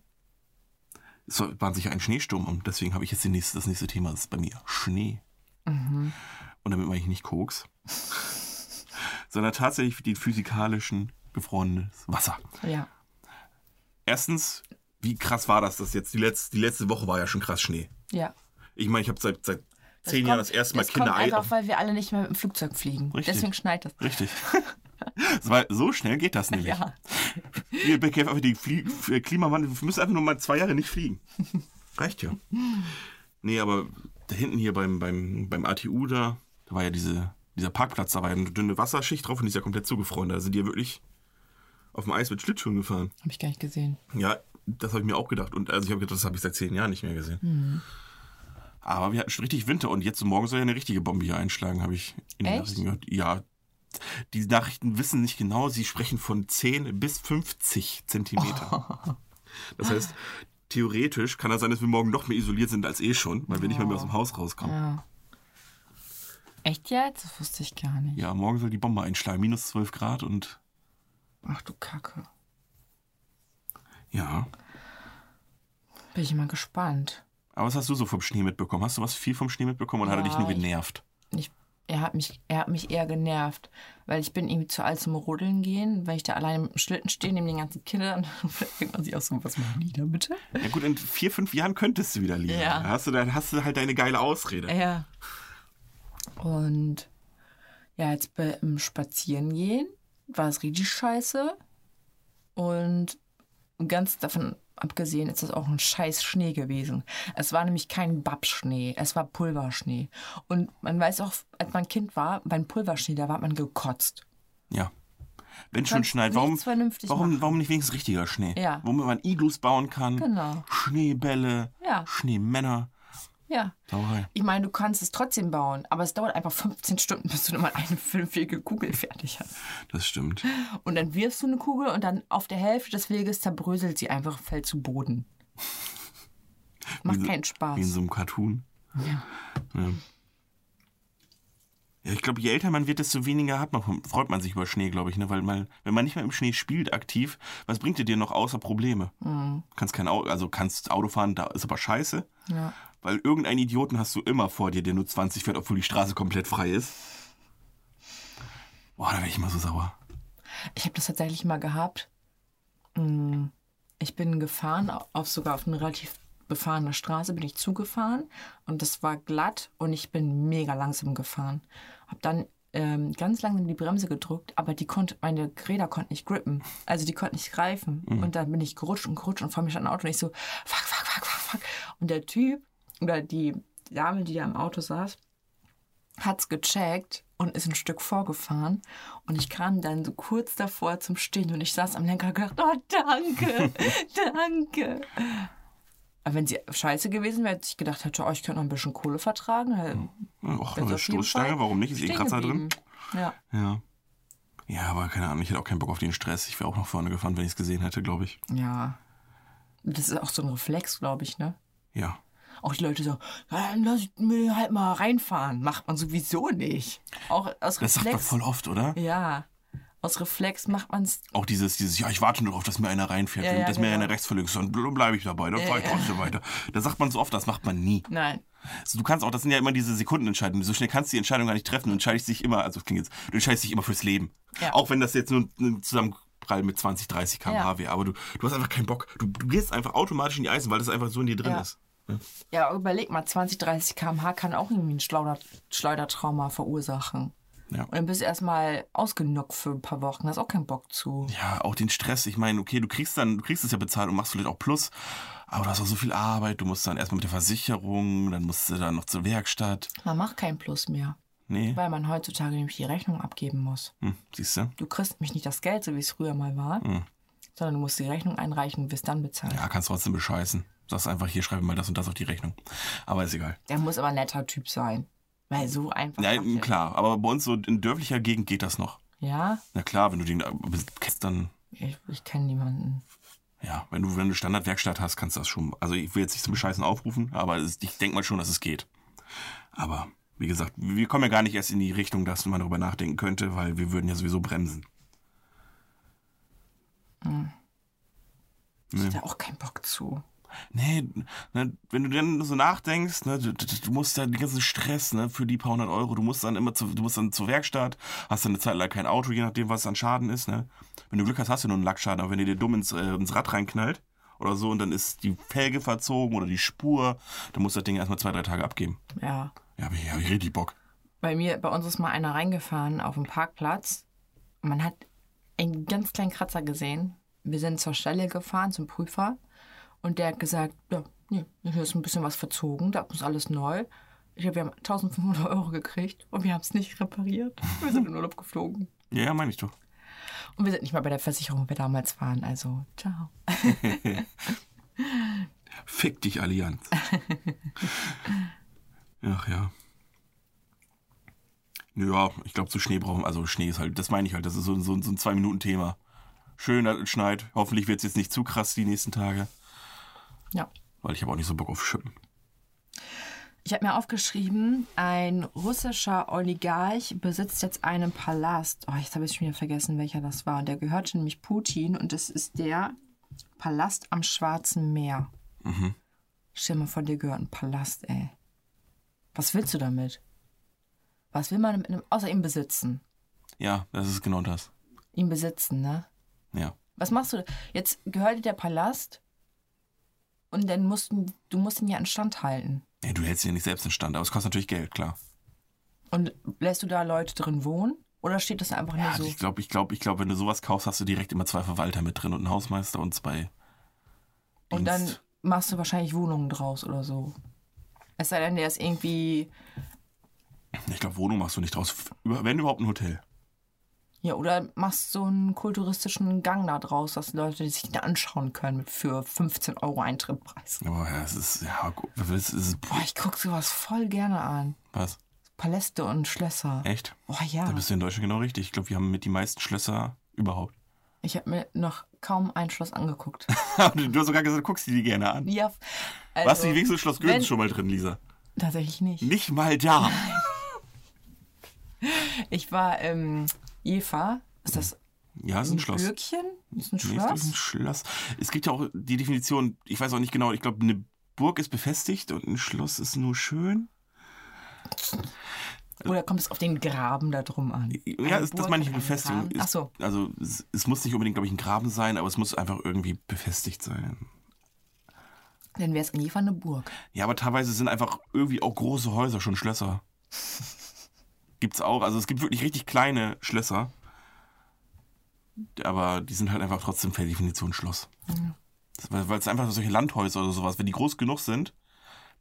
es war sicher ein Schneesturm und deswegen habe ich jetzt nächste, das nächste Thema, das ist bei mir Schnee. Mhm. Und damit meine ich nicht Koks, sondern tatsächlich den physikalischen gefrorenes Wasser. Ja. Erstens, wie krass war das, das jetzt? Die letzte, die letzte Woche war ja schon krass Schnee. Ja. Ich meine, ich habe seit, seit Das zehn Jahren kommt- das erste Mal das kommt Kinder einfach, weil wir alle nicht mehr mit dem Flugzeug fliegen. Richtig. Deswegen schneit es. Richtig. Weil so schnell geht das nämlich. Ja. Wir bekämpfen einfach Flie äh, Klimawandel. Wir müssen einfach nur mal zwei Jahre nicht fliegen. Reicht ja. Nee, aber da hinten hier beim, beim, beim ATU da, da war ja diese, dieser Parkplatz, da war ja eine dünne Wasserschicht drauf und die ist ja komplett zugefroren. Da sind die ja wirklich auf dem Eis mit Schlittschuhen gefahren. Habe ich gar nicht gesehen. Ja, das habe ich mir auch gedacht. Und also ich habe gedacht, das habe ich seit zehn Jahren nicht mehr gesehen. Aber wir hatten schon richtig Winter und jetzt morgen soll ja eine richtige Bombe hier einschlagen, habe ich in den? Nachrichten gehört. Ja. Die Nachrichten wissen nicht genau, sie sprechen von 10 bis 50 Zentimeter. Das heißt, theoretisch kann es sein, dass wir morgen noch mehr isoliert sind als eh schon, weil wir nicht mal mehr aus dem Haus rauskommen. Ja. Echt jetzt? Das wusste ich gar nicht. Ja, morgen soll die Bombe einschlagen. Minus 12 Grad und Ach du Kacke. ja. Bin ich mal gespannt. Aber was hast du so vom Schnee mitbekommen? Hast du was viel vom Schnee mitbekommen oder hat er dich Ja, nur genervt? Er, hat mich, er hat mich eher genervt, weil ich bin irgendwie zu alt zum Rodeln gehen. Wenn ich da alleine mit dem Schlitten stehe, neben den ganzen Kindern, dann denkt man sich auch so, was machen die da bitte? Ja gut, in vier, fünf Jahren könntest du wieder liegen. Ja. Da hast du, dann hast du halt deine geile Ausrede. Ja. Und ja, jetzt beim Spazierengehen war es richtig scheiße. Und ganz davon abgesehen ist das auch ein scheiß Schnee gewesen. Es war nämlich kein Babschnee, es war Pulverschnee. Und man weiß auch, als man Kind war, beim Pulverschnee, da war man gekotzt. Ja. Wenn schon schneit, warum, warum, warum nicht wenigstens richtiger Schnee? Ja. Wo man Iglus bauen kann. Genau. Schneebälle. Ja. Schneemänner. Ja. Sauerei. Ich meine, du kannst es trotzdem bauen, aber es dauert einfach 15 Stunden, bis du mal eine fünfjährige Kugel fertig hast. Das stimmt. Und dann wirfst du eine Kugel und dann auf der Hälfte des Weges zerbröselt sie einfach, fällt zu Boden. Macht Wie keinen Wie in Spaß. so einem Cartoon. Ja. Ja. Ja, ich glaube, je älter man wird, desto weniger hat man, freut man sich über Schnee, glaube ich. Ne? Weil man, wenn man nicht mehr im Schnee spielt aktiv, was bringt dir dir noch außer Probleme? Mhm. Kannst kein Auto, also kannst Auto fahren, da ist aber scheiße. Ja. Weil irgendeinen Idioten hast du immer vor dir, der nur 20 fährt, obwohl die Straße komplett frei ist. Boah, da wäre ich immer so sauer. Ich habe das tatsächlich mal gehabt. Mm, Ich bin gefahren, auf sogar auf eine relativ befahrene Straße bin ich zugefahren und das war glatt und ich bin mega langsam gefahren. Hab dann ähm, ganz langsam die Bremse gedrückt, aber die konnte, meine Räder konnten nicht grippen. Also die konnten nicht greifen. Und dann bin ich gerutscht und gerutscht und vor mir stand ein Auto und ich so, fuck, fuck, fuck, fuck, fuck. Und der Typ oder die Dame, die da im Auto saß, hat's gecheckt und ist ein Stück vorgefahren. Und ich kam dann so kurz davor zum Stehen und ich saß am Lenker und gedacht, oh, danke, danke. Aber wenn sie scheiße gewesen wäre, hätte ich gedacht, hätte, oh, ich könnte noch ein bisschen Kohle vertragen. Och, wär's eine Stoßstange, warum nicht? Ist eh Kratzer drin. Ja. Ja. Ja, aber keine Ahnung, ich hätte auch keinen Bock auf den Stress. Ich wäre auch nach vorne gefahren, wenn ich es gesehen hätte, glaube ich. Ja. Das ist auch so ein Reflex, glaube ich, ne? Ja. Auch die Leute so, ja, dann lass ich mir halt mal reinfahren. Macht man sowieso nicht. Auch aus Das sagt man Reflex. voll oft, oder? Ja. Aus Reflex macht man es. Auch dieses, dieses, ja, ich warte nur darauf, dass mir einer reinfährt. Ja, ja, dass mir genau. einer rechts verlegt, dann bleibe ich dabei, dann fahre ich trotzdem weiter. Das sagt man so oft, das macht man nie. Nein. Also du kannst auch, das sind ja immer diese Sekundenentscheidungen. So schnell kannst du die Entscheidung gar nicht treffen. Du entscheidest dich immer, also klingt jetzt, du entscheidest dich immer fürs Leben. Ja. Auch wenn das jetzt nur Zusammenprall mit 20, 30 km/h Ja. wäre. Aber du, du hast einfach keinen Bock. Du, du gehst einfach automatisch in die Eisen, weil das einfach so in dir drin Ja. ist. Ja, überleg mal, 20, 30 km/h kann auch irgendwie ein Schleuder Schleudertrauma verursachen. Ja. Und dann bist du erstmal ausgenockt für ein paar Wochen. Hast auch keinen Bock zu. Ja, auch den Stress. Ich meine, okay, du kriegst dann, du kriegst es ja bezahlt und machst vielleicht auch Plus. Aber du hast auch so viel Arbeit. Du musst dann erstmal mit der Versicherung, dann musst du dann noch zur Werkstatt. Man macht keinen Plus mehr, Nee. weil man heutzutage nämlich die Rechnung abgeben muss. Hm, siehst du? Du kriegst nämlich nicht das Geld, so wie es früher mal war, sondern du musst die Rechnung einreichen und wirst dann bezahlt. Ja, kannst trotzdem bescheißen. Sagst einfach, hier schreibe mal das und das auf die Rechnung. Aber ist egal. Der muss aber ein netter Typ sein. Weil so einfach. Ja, klar. Aber bei uns so in dörflicher Gegend geht das noch. Ja, Na klar, wenn du den kennst, dann, ich, ich kenne niemanden. ja, wenn du, wenn du Standardwerkstatt hast, kannst du das schon. Also ich will jetzt nicht zum Bescheißen aufrufen, aber ich denke mal schon, dass es geht. Aber wie gesagt, wir kommen ja gar nicht erst in die Richtung, dass man darüber nachdenken könnte, weil wir würden ja sowieso bremsen. Ich hätte auch keinen Bock zu. Nee, ne, wenn du dann so nachdenkst, ne, du, du, musst ja den ganzen Stress ne, für die paar hundert Euro, du musst dann immer zu, du musst dann zur Werkstatt, hast dann eine Zeit lang kein Auto, je nachdem, was an Schaden ist. Ne. Wenn du Glück hast, hast du nur einen Lackschaden, aber wenn dir dir dumm ins, äh, ins Rad reinknallt oder so und dann ist die Felge verzogen oder die Spur, dann musst du das Ding erstmal zwei, drei Tage abgeben. Ja. Ja, hab ich, hab ich richtig Bock. Bei mir, bei uns ist mal einer reingefahren auf dem Parkplatz. Man hat einen ganz kleinen Kratzer gesehen. Wir sind zur Stelle gefahren, zum Prüfer. Und der hat gesagt, ja, Nee, hier ist ein bisschen was verzogen, da ist alles neu. Ich glaube, wir haben 1500 Euro gekriegt und wir haben es nicht repariert. Wir sind in Urlaub geflogen. Ja, meine ich doch. Und wir sind nicht mal bei der Versicherung, wo wir damals waren. Also, ciao. Fick dich, Allianz. Ach ja. Ja, ich glaube, zu Schnee brauchen, also Schnee ist halt, das meine ich halt, das ist so, ein- so, so ein Zwei-Minuten-Thema. Schön, dass es schneit. Hoffentlich wird es jetzt nicht zu krass die nächsten Tage, Ja. weil ich habe auch nicht so Bock auf Schippen. Ich habe mir aufgeschrieben, ein russischer Oligarch besitzt jetzt einen Palast. Oh, jetzt habe ich schon wieder vergessen, welcher das war. Und der gehörte nämlich Putin und es ist der Palast am Schwarzen Meer. Stell dir mal vor, dir gehört ein Palast, ey. Was willst du damit? Was will man mit einem, außer ihm besitzen? Ja, das ist genau das. Ihn besitzen, ne? Ja. Was machst du? Jetzt gehört dir der Palast und dann musst du, musst ihn ja instand halten. Nee, du hältst ihn ja nicht selbst in Stand, aber es kostet natürlich Geld, klar. Und lässt du da Leute drin wohnen? Oder steht das einfach Ja, nur so? ich glaube, ich glaube, ich glaube, wenn du sowas kaufst, hast du direkt immer zwei Verwalter mit drin und einen Hausmeister und zwei. Und dann Dienst. machst du wahrscheinlich Wohnungen draus oder so. Es sei denn, der ist irgendwie. Ich glaube, Wohnung machst du nicht draus. Wenn überhaupt ein Hotel. Ja, oder machst so einen kulturistischen Gang da draus, dass Leute sich den anschauen können für 15 Euro Eintrittpreis. Aber ja, es ist, ja, es ist, Boah, ich guck sowas voll gerne an. was? Paläste und Schlösser. Echt? Oh ja. Da bist du in Deutschland genau richtig. Ich glaube, wir haben mit die meisten Schlösser überhaupt. Ich habe mir noch kaum ein Schloss angeguckt. du hast sogar gesagt, du guckst dir die gerne an. ja, also, Warst du wenigstens Schloss Götz wenn- schon mal drin, Lisa? Tatsächlich nicht. Nicht mal da. Ich war im Jefa. Ist das Ja, ist ein ein Schloss. Bürgchen? Ist ein Nee, ist Schloss? ein Schloss. Es gibt ja auch die Definition, ich weiß auch nicht genau, ich glaube, eine Burg ist befestigt und ein Schloss ist nur schön. Oder kommt es auf den Graben da drum an? Ja, ist, das meine ich Befestigung. Ist, Ach so. Also es, es muss nicht unbedingt, glaube ich, ein Graben sein, aber es muss einfach irgendwie befestigt sein. Dann wäre es in Jefa eine Burg. Ja, aber teilweise sind einfach irgendwie auch große Häuser schon Schlösser. Gibt's auch. Also es gibt wirklich richtig kleine Schlösser. Aber die sind halt einfach trotzdem per Definition Schloss. Das- Weil es einfach solche Landhäuser oder sowas, wenn die groß genug sind,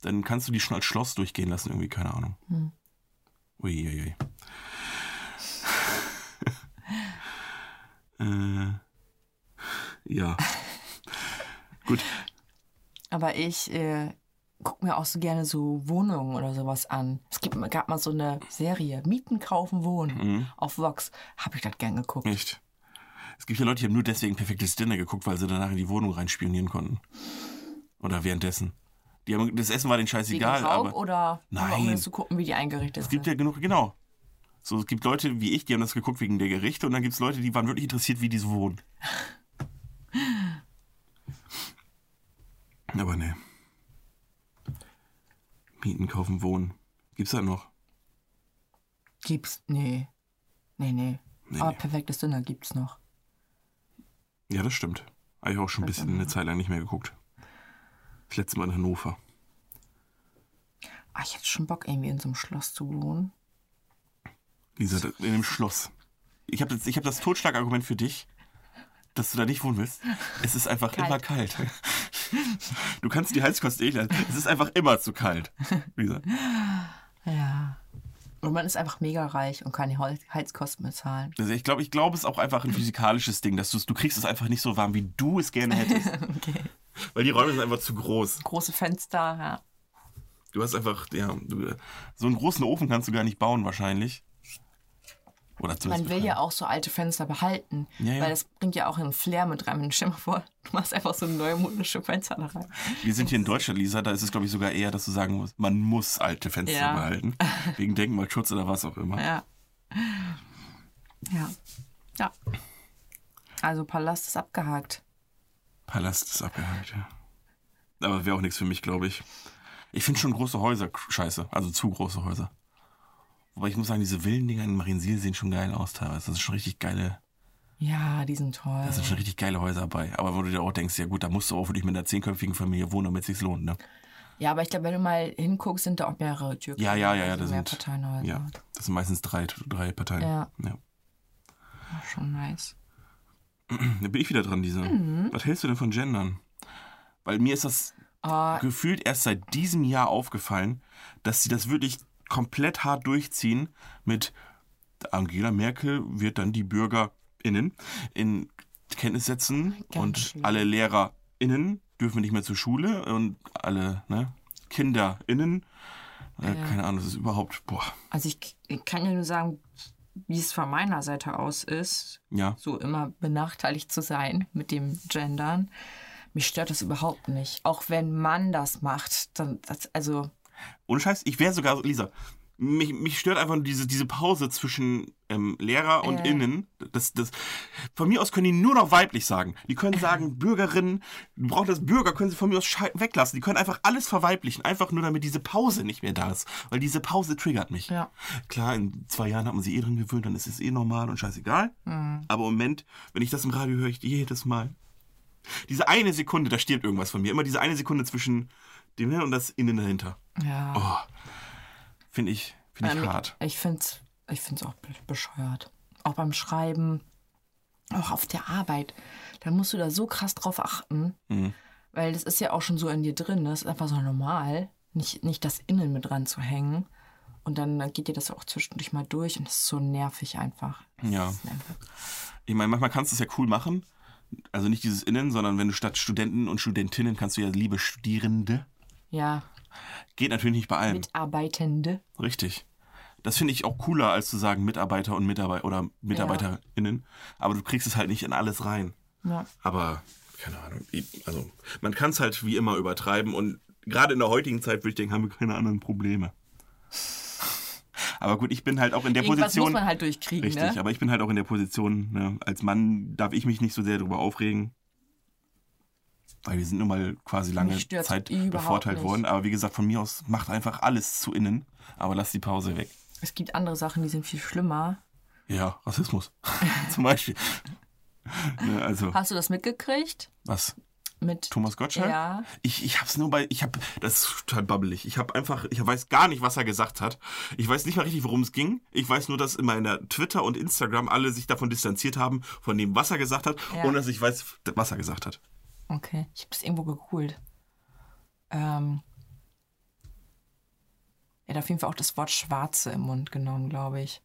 dann kannst du die schon als Schloss durchgehen lassen, irgendwie, keine Ahnung. Uiuiui. äh, ja. Gut. Aber ich äh, gucke mir auch so gerne so Wohnungen oder sowas an. Es gibt, gab mal so eine Serie, Mieten, Kaufen, Wohnen Mhm. auf Vox. Habe ich das gern geguckt. Echt. Es gibt ja Leute, die haben nur deswegen perfektes Dinner geguckt, weil sie danach in die Wohnung reinspionieren konnten. Oder währenddessen. Die haben, das Essen war denen Wegen scheißegal, Raub aber oder nur um Nein. zu gucken, wie die eingerichtet es gibt sind? ja genug, genau. So, es gibt Leute wie ich, die haben das geguckt wegen der Gerichte und dann gibt es Leute, die waren wirklich interessiert, wie die so wohnen. Aber ne. Mieten, kaufen, wohnen. Gibt's da noch? Gibt's? Nee. Nee, nee. Nee, Aber nee. perfektes Dinner gibt's noch. Ja, das stimmt. Habe ich auch schon ein bisschen eine Zeit lang nicht mehr geguckt. Das letzte Mal in Hannover. Ah, ich hätte schon Bock, irgendwie in so einem Schloss zu wohnen. Lisa, in dem Schloss. Ich habe das, ich hab das Totschlagargument für dich, dass du da nicht wohnen willst. Es ist einfach Kalt. immer kalt. Du kannst die Heizkosten eh lassen. Es ist einfach immer zu kalt. Lisa. Ja. Und man ist einfach mega reich und kann die Heizkosten bezahlen. Also ich glaube, ich glaube, es ist auch einfach ein physikalisches Ding, dass du du kriegst es einfach nicht so warm, wie du es gerne hättest. Okay. Weil die Räume sind einfach zu groß. Große Fenster, ja. Du hast einfach, ja, du, so einen großen Ofen kannst du gar nicht bauen wahrscheinlich. Oder Man will ja auch so alte Fenster behalten, Ja, ja. weil das bringt ja auch einen Flair mit rein. Stell dir mal vor, du machst einfach so neumodische Fenster da rein. Wir sind hier in Deutschland, Lisa, da ist es, glaube ich, sogar eher, dass du sagen musst, man muss alte Fenster Ja. behalten. Wegen Denkmalschutz oder was auch immer. Ja. Ja. Ja. Also Palast ist abgehakt. Palast ist abgehakt, ja. Aber wäre auch nichts für mich, glaube ich. Ich finde schon große Häuser scheiße. Also zu große Häuser. Wobei ich muss sagen, diese Villendinger in Mariensiel sehen schon geil aus teilweise. Das sind schon richtig geile, Ja, die sind toll. da sind schon richtig geile Häuser dabei. Aber wo du dir auch denkst, ja gut, da musst du auch wirklich mit einer zehnköpfigen Familie wohnen, damit es sich lohnt, ne? Ja, aber ich glaube, wenn du mal hinguckst, sind da auch mehrere Türken. Ja, ja, ja, ja, das sind, Parteien ja, das sind meistens drei, drei Parteien. Ja. ja. Schon nice. Da bin ich wieder dran, Lisa. Mhm. Was hältst du denn von Gendern? Weil mir ist das Ah, gefühlt erst seit diesem Jahr aufgefallen, dass sie das wirklich komplett hart durchziehen mit Angela Merkel wird dann die BürgerInnen in Kenntnis setzen Ganz und schlimm. alle LehrerInnen dürfen nicht mehr zur Schule und alle ne, KinderInnen, äh, keine Ahnung, das ist überhaupt, boah, also ich, ich kann ja nur sagen, wie es von meiner Seite aus ist, ja. so immer benachteiligt zu sein mit dem Gendern. Mich stört das überhaupt nicht. Auch wenn man das macht, dann, das, also, Ohne Scheiß, ich wäre sogar, Lisa, mich, mich stört einfach diese, diese Pause zwischen ähm, Lehrer und Äh. Innen. Das, das, von mir aus können die nur noch weiblich sagen. Die können sagen, Bürgerinnen, du brauchst das Bürger, können sie von mir aus weglassen. Die können einfach alles verweiblichen, einfach nur damit diese Pause nicht mehr da ist. Weil diese Pause triggert mich. Ja. Klar, in zwei Jahren hat man sich eh dran gewöhnt, dann ist es eh normal und scheißegal. Mhm. Aber im Moment, wenn ich das im Radio höre, ich jedes Mal. Diese eine Sekunde, da stirbt irgendwas von mir. Immer diese eine Sekunde zwischen dem Hin und das Innen dahinter. ja. Oh, finde ich, finde ich Ähm, hart. Ich finde es ich find's auch be- bescheuert. Auch beim Schreiben, auch auf der Arbeit. Da musst du da so krass drauf achten. Mhm. Weil das ist ja auch schon so in dir drin. Das ist einfach so normal, nicht, nicht das Innen mit dran zu hängen. Und dann geht dir das auch zwischendurch mal durch und das ist so nervig einfach. Ja. Das einfach- Ich meine, manchmal kannst du es ja cool machen. Also nicht dieses Innen, sondern wenn du statt Studenten und Studentinnen kannst du ja liebe Studierende. Ja, Geht natürlich nicht bei allem. Mitarbeitende. Richtig. Das finde ich auch cooler, als zu sagen Mitarbeiter und Mitarbeiter oder MitarbeiterInnen. Aber du kriegst es halt nicht in alles rein. Ja. Aber, keine Ahnung. Also, man kann es halt wie immer übertreiben und gerade in der heutigen Zeit würde ich denken, haben wir keine anderen Probleme. Aber gut, ich bin halt auch in der Irgendwas Position. muss man halt durchkriegen, Richtig, ne? aber ich bin halt auch in der Position, ne, als Mann darf ich mich nicht so sehr darüber aufregen. Weil wir sind nun mal quasi lange Zeit bevorteilt nicht. worden. Aber wie gesagt, von mir aus macht einfach alles zu innen. Aber lass die Pause weg. Es gibt andere Sachen, die sind viel schlimmer. Ja, Rassismus. Zum Beispiel. ne, also, Hast du das mitgekriegt? was? Mit Thomas Gottschalk? Ja. Ich, ich hab's nur bei, ich hab, das ist total babbelig. Ich hab einfach, ich weiß gar nicht, was er gesagt hat. Ich weiß nicht mal richtig, worum es ging. Ich weiß nur, dass in meiner Twitter und Instagram alle sich davon distanziert haben, von dem, was er gesagt hat, Ja. ohne dass ich weiß, was er gesagt hat. Okay, ich habe das irgendwo gegoogelt. Ähm, er hat auf jeden Fall auch das Wort Schwarze im Mund genommen, glaube ich.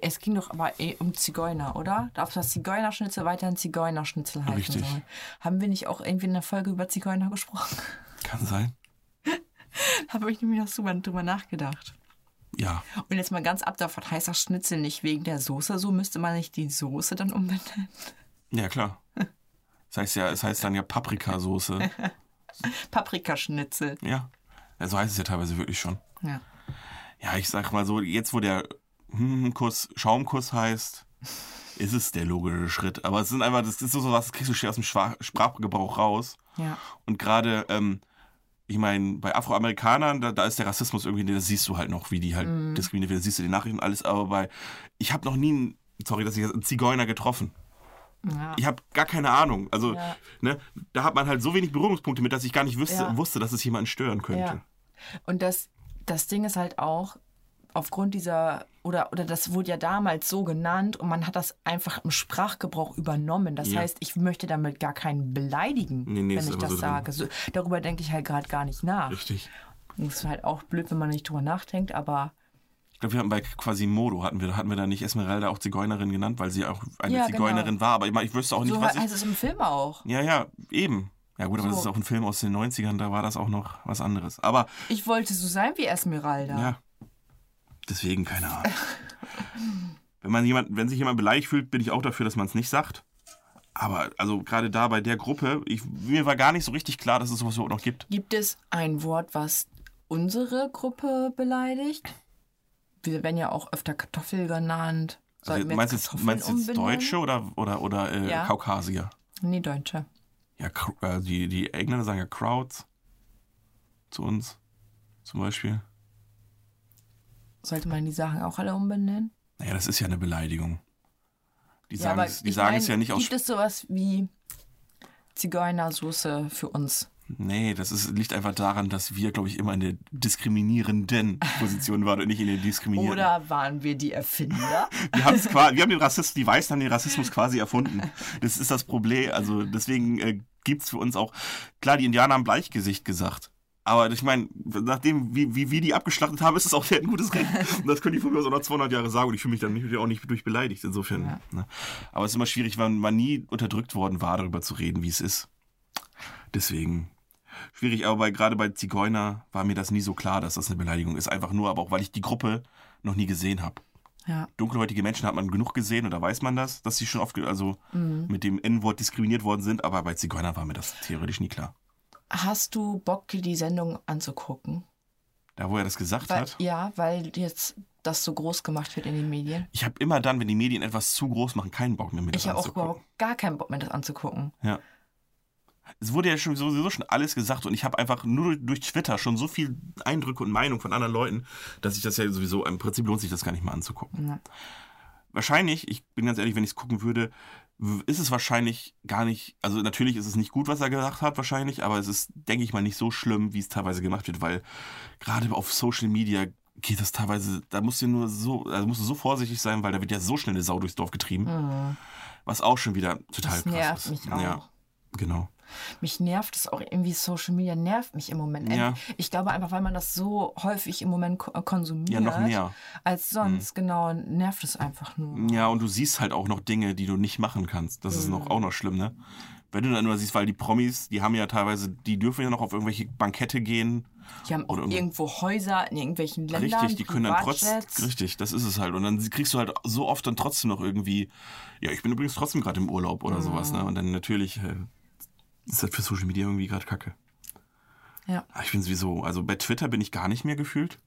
Es ging doch aber eh um Zigeuner, oder? Darf das Zigeunerschnitzel weiterhin Zigeunerschnitzel heißen Richtig. soll? Haben wir nicht auch irgendwie in der Folge über Zigeuner gesprochen? Kann sein. Habe ich nämlich noch drüber, drüber nachgedacht. Ja. Und jetzt mal ganz ab davon, heißt das Schnitzel nicht wegen der Soße so? Müsste man nicht die Soße dann umbenennen? Ja, klar. Das heißt ja, es heißt dann ja Paprikasoße. Paprikaschnitzel. Ja. ja. So heißt es ja teilweise wirklich schon. Ja. Ja, ich sag mal so, jetzt wo der Kuss Schaumkuss heißt, ist es der logische Schritt. Aber es sind einfach, das ist so was, das kriegst du schnell aus dem Sprachgebrauch raus. Ja. Und gerade, ähm, ich meine, bei Afroamerikanern, da, da ist der Rassismus irgendwie, das siehst du halt noch, wie die halt Mhm. diskriminiert werden, siehst du die Nachrichten und alles, aber bei, ich habe noch nie, einen, sorry, dass ich einen Zigeuner getroffen. Ja. Ich habe gar keine Ahnung. Also, Ja. ne, da hat man halt so wenig Berührungspunkte mit, dass ich gar nicht wüsste, Ja. wusste, dass es jemanden stören könnte. Ja. Und das, das Ding ist halt auch, aufgrund dieser, oder, oder das wurde ja damals so genannt und man hat das einfach im Sprachgebrauch übernommen. Das Ja. heißt, ich möchte damit gar keinen beleidigen, Nee, nee, wenn ich das so sage. So, darüber denke ich halt gerade gar nicht nach. Richtig. Das ist halt auch blöd, wenn man nicht drüber nachdenkt, aber Ich glaube, wir hatten bei Quasimodo, hatten wir, hatten wir da nicht Esmeralda auch Zigeunerin genannt, weil sie auch eine Ja, Zigeunerin genau. war. Aber ich, ich wüsste auch nicht, so was ich... heißt es im Film auch. Ja, ja, eben. Ja gut, aber das So. ist auch ein Film aus den 90ern, da war das auch noch was anderes. Aber Ich wollte so sein wie Esmeralda. ja, deswegen keine Ahnung. wenn, man jemand, wenn sich jemand beleidigt fühlt, bin ich auch dafür, dass man es nicht sagt. Aber also gerade da bei der Gruppe, ich, mir war gar nicht so richtig klar, dass es sowas überhaupt noch gibt. Gibt es ein Wort, was unsere Gruppe beleidigt? Wir werden ja auch öfter Kartoffel genannt. Also, meinst du jetzt, meinst? Deutsche oder, oder, oder äh, Ja. Kaukasier? Nee, Deutsche. Ja, äh, die, die Engländer sagen ja Crowds zu uns zum Beispiel. Sollte man die Sachen auch alle umbenennen? Naja, das ist ja eine Beleidigung. Die Ja, sagen, es, die sagen mein, es ja nicht aus. Gibt es sowas wie Zigeunersoße für uns? Nee, das ist, liegt einfach daran, dass wir, glaube ich, immer in der diskriminierenden Position waren und nicht in der diskriminierenden. Oder waren wir die Erfinder? Wir, quasi, wir haben den Rassismus, die Weißen haben den Rassismus quasi erfunden. Das ist das Problem. Also deswegen äh, gibt's für uns auch. Klar, die Indianer haben Bleichgesicht gesagt. Aber ich meine, nachdem, wie, wie wir die abgeschlachtet haben, ist es auch ein gutes Recht. Und das können die von mir aus auch noch 200 Jahre sagen. Und ich fühle mich dann nicht, auch nicht durch beleidigt, insofern. Ja. Ne? Aber es ist immer schwierig, weil man nie unterdrückt worden war, darüber zu reden, wie es ist. Deswegen schwierig. Aber bei, gerade bei Zigeuner war mir das nie so klar, dass das eine Beleidigung ist. Einfach nur, aber auch, weil ich die Gruppe noch nie gesehen habe. Ja. Dunkelhäutige Menschen hat man genug gesehen oder weiß man das, dass sie schon oft also mit dem N-Wort diskriminiert worden sind, aber bei Zigeuner war mir das theoretisch nie klar. Hast du Bock, die Sendung anzugucken? Da, wo er das gesagt Weil, hat. ja, weil jetzt das so groß gemacht wird in den Medien. Ich habe immer dann, wenn die Medien etwas zu groß machen, keinen Bock mehr, mir das Ich habe auch anzugucken. überhaupt gar keinen Bock mehr, das anzugucken. Ja. Es wurde ja schon sowieso schon alles gesagt und ich habe einfach nur durch, Twitter schon so viel Eindrücke und Meinung von anderen Leuten, dass ich das ja sowieso, im Prinzip lohnt sich das gar nicht mal anzugucken. Ja. Wahrscheinlich, ich bin ganz ehrlich, wenn ich es gucken würde, ist es wahrscheinlich gar nicht, also natürlich ist es nicht gut, was er gesagt hat, wahrscheinlich, aber es ist, denke ich mal, nicht so schlimm, wie es teilweise gemacht wird, weil gerade auf Social Media geht das teilweise, da musst du nur so, also musst du so vorsichtig sein, weil da wird ja so schnell eine Sau durchs Dorf getrieben, was auch schon wieder total Das krass nervt ist. mich auch. Ja, genau. Mich nervt es auch irgendwie, Social Media nervt mich im Moment. Ja. Ich glaube einfach, weil man das so häufig im Moment ko- konsumiert. Ja, noch mehr. Mhm. Als sonst, genau, nervt es einfach nur. Ja, und du siehst halt auch noch Dinge, die du nicht machen kannst. Das ist noch, auch noch schlimm, ne? Wenn du dann nur siehst, weil die Promis, die haben ja teilweise, die dürfen ja noch auf irgendwelche Bankette gehen. Die haben auch irgendwo- Häuser in irgendwelchen Ländern. Richtig, die können dann trotzdem. Richtig, das ist es halt. Und dann kriegst du halt so oft dann trotzdem noch irgendwie, ja, ich bin übrigens trotzdem gerade im Urlaub oder sowas, ne? Und dann natürlich äh, ist das für Social Media irgendwie gerade kacke. Ja. Aber Ich bin sowieso, also bei Twitter bin ich gar nicht mehr gefühlt.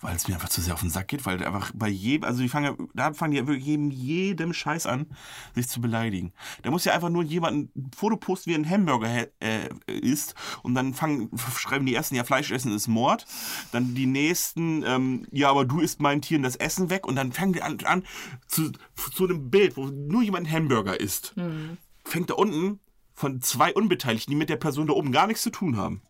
Weil es mir einfach zu sehr auf den Sack geht, weil einfach bei jedem, also die fangen, da fangen die ja wirklich jedem, jedem Scheiß an, sich zu beleidigen. Da muss ja einfach nur jemand ein Foto posten, wie er einen Hamburger äh, isst und dann fangen, schreiben die ersten, ja, Fleisch essen ist Mord. Dann die nächsten, ähm, ja, aber du isst meinen Tieren das Essen weg und dann fangen die an, an zu, zu einem Bild, wo nur jemand einen Hamburger isst. Fängt da unten von zwei Unbeteiligten, die mit der Person da oben gar nichts zu tun haben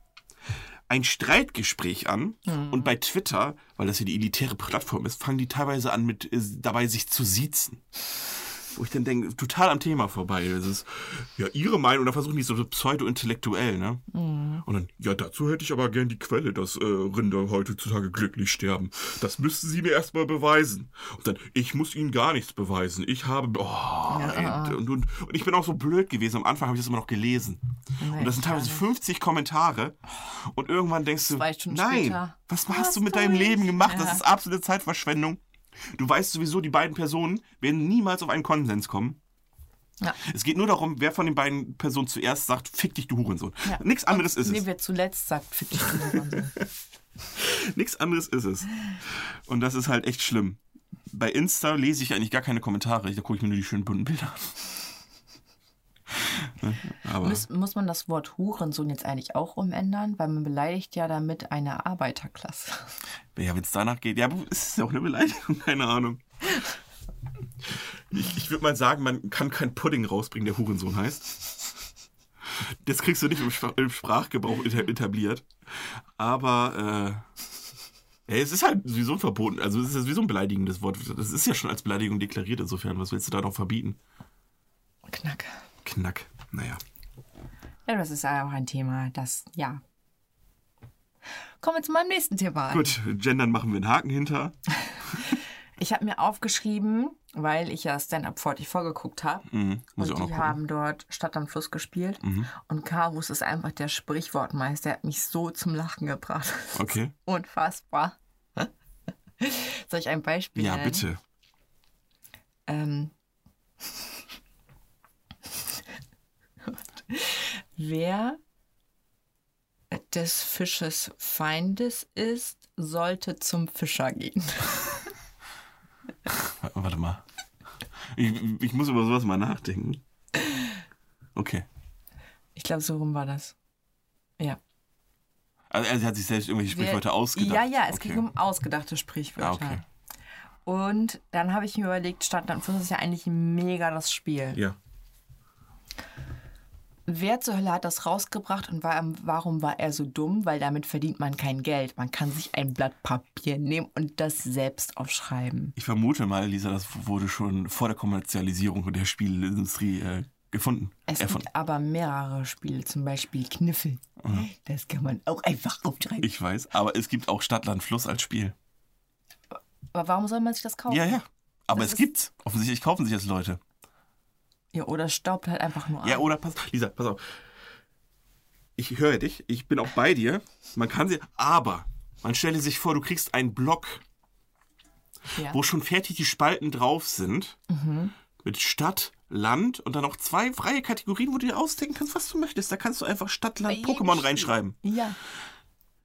ein Streitgespräch an und bei Twitter, weil das ja die elitäre Plattform ist, fangen die teilweise an mit äh, dabei sich zu siezen. Wo ich dann denke, total am Thema vorbei. Das ist ja ihre Meinung, da versuchen die so pseudo-intellektuell, ne? Und dann, ja, dazu hätte ich aber gern die Quelle, dass äh, Rinder heutzutage glücklich sterben. Das müssten sie mir erstmal beweisen. Und dann, ich muss ihnen gar nichts beweisen. Ich habe. Oh, ey, und, und, und ich bin auch so blöd gewesen. Am Anfang habe ich das immer noch gelesen. und das sind teilweise 50 Kommentare. Und irgendwann denkst du, nein, später. was Was hast du mit deinem ich? Leben gemacht? Das Ja. ist absolute Zeitverschwendung. Du weißt sowieso, die beiden Personen werden niemals auf einen Konsens kommen. Ja. Es geht nur darum, wer von den beiden Personen zuerst sagt, fick dich, du Hurensohn. Ja. Nichts anderes ist Nee, es. wer zuletzt sagt, fick dich du Hurensohn. Nichts anderes ist es. Und das ist halt echt schlimm. Bei Insta lese ich eigentlich gar keine Kommentare. Da gucke ich mir nur die schönen bunten Bilder an. Aber Muss, muss man das Wort Hurensohn jetzt eigentlich auch umändern? Weil man beleidigt ja damit eine Arbeiterklasse. ja, wenn es danach geht, ja, aber es ist ja auch eine Beleidigung, keine Ahnung. Ich, ich würde mal sagen, man kann kein Pudding rausbringen, der Hurensohn heißt. Das kriegst du nicht im, Spr- im Sprachgebrauch eta- etabliert. Aber äh, es ist halt sowieso verboten. Also es ist sowieso ein beleidigendes Wort. Das ist ja schon als Beleidigung deklariert insofern. Was willst du da noch verbieten? Knack. Knack. Naja. Ja, das ist ja auch ein Thema, das, ja. Kommen wir zu meinem nächsten Thema. Gut, Gendern machen wir einen Haken hinter. Ich habe mir aufgeschrieben, weil ich ja Stand-Up 44 vorgeguckt habe. Mhm, Und die gucken. Mhm. haben dort Stadt am Fluss gespielt. Und Karus ist einfach der Sprichwortmeister. Er hat mich so zum Lachen gebracht. Okay. Unfassbar. Soll ich ein Beispiel Ja, nennen? bitte. Ähm, wer des Fisches Feindes ist, sollte zum Fischer gehen. Warte mal. Ich, ich muss über sowas mal nachdenken. Okay. Ich glaube, so rum war das. Ja. Also er hat sich selbst irgendwelche Sprichwörter ausgedacht. Ja, ja, es okay. ging um ausgedachte Sprichwörter. Ah, okay. Und dann habe ich mir überlegt, Stadt und Fluss ist ja eigentlich mega das Spiel. Ja. Wer zur Hölle hat das rausgebracht und war, warum war er so dumm? Weil damit verdient man kein Geld. Man kann sich ein Blatt Papier nehmen und das selbst aufschreiben. Ich vermute mal, Lisa, das wurde schon vor der Kommerzialisierung der Spielindustrie äh, gefunden. Es Erfunden. gibt aber mehrere Spiele, zum Beispiel Kniffel. Das kann man auch einfach aufschreiben. Ich weiß, aber es gibt auch Stadtland Fluss als Spiel. Aber warum soll man sich das kaufen? Ja, ja. Aber Das es gibt's. Offensichtlich kaufen sich das Leute. Ja, oder staubt halt einfach nur Ja, ab. oder pass, Lisa, pass auf. Ich höre dich, ich bin auch bei dir. Man kann sie, aber man stelle sich vor, du kriegst einen Block, Ja. wo schon fertig die Spalten drauf sind. Mit Stadt, Land und dann noch zwei freie Kategorien, wo du dir ausdenken kannst, was du möchtest. Da kannst du einfach Stadt, Land, Pokémon reinschreiben. Ja.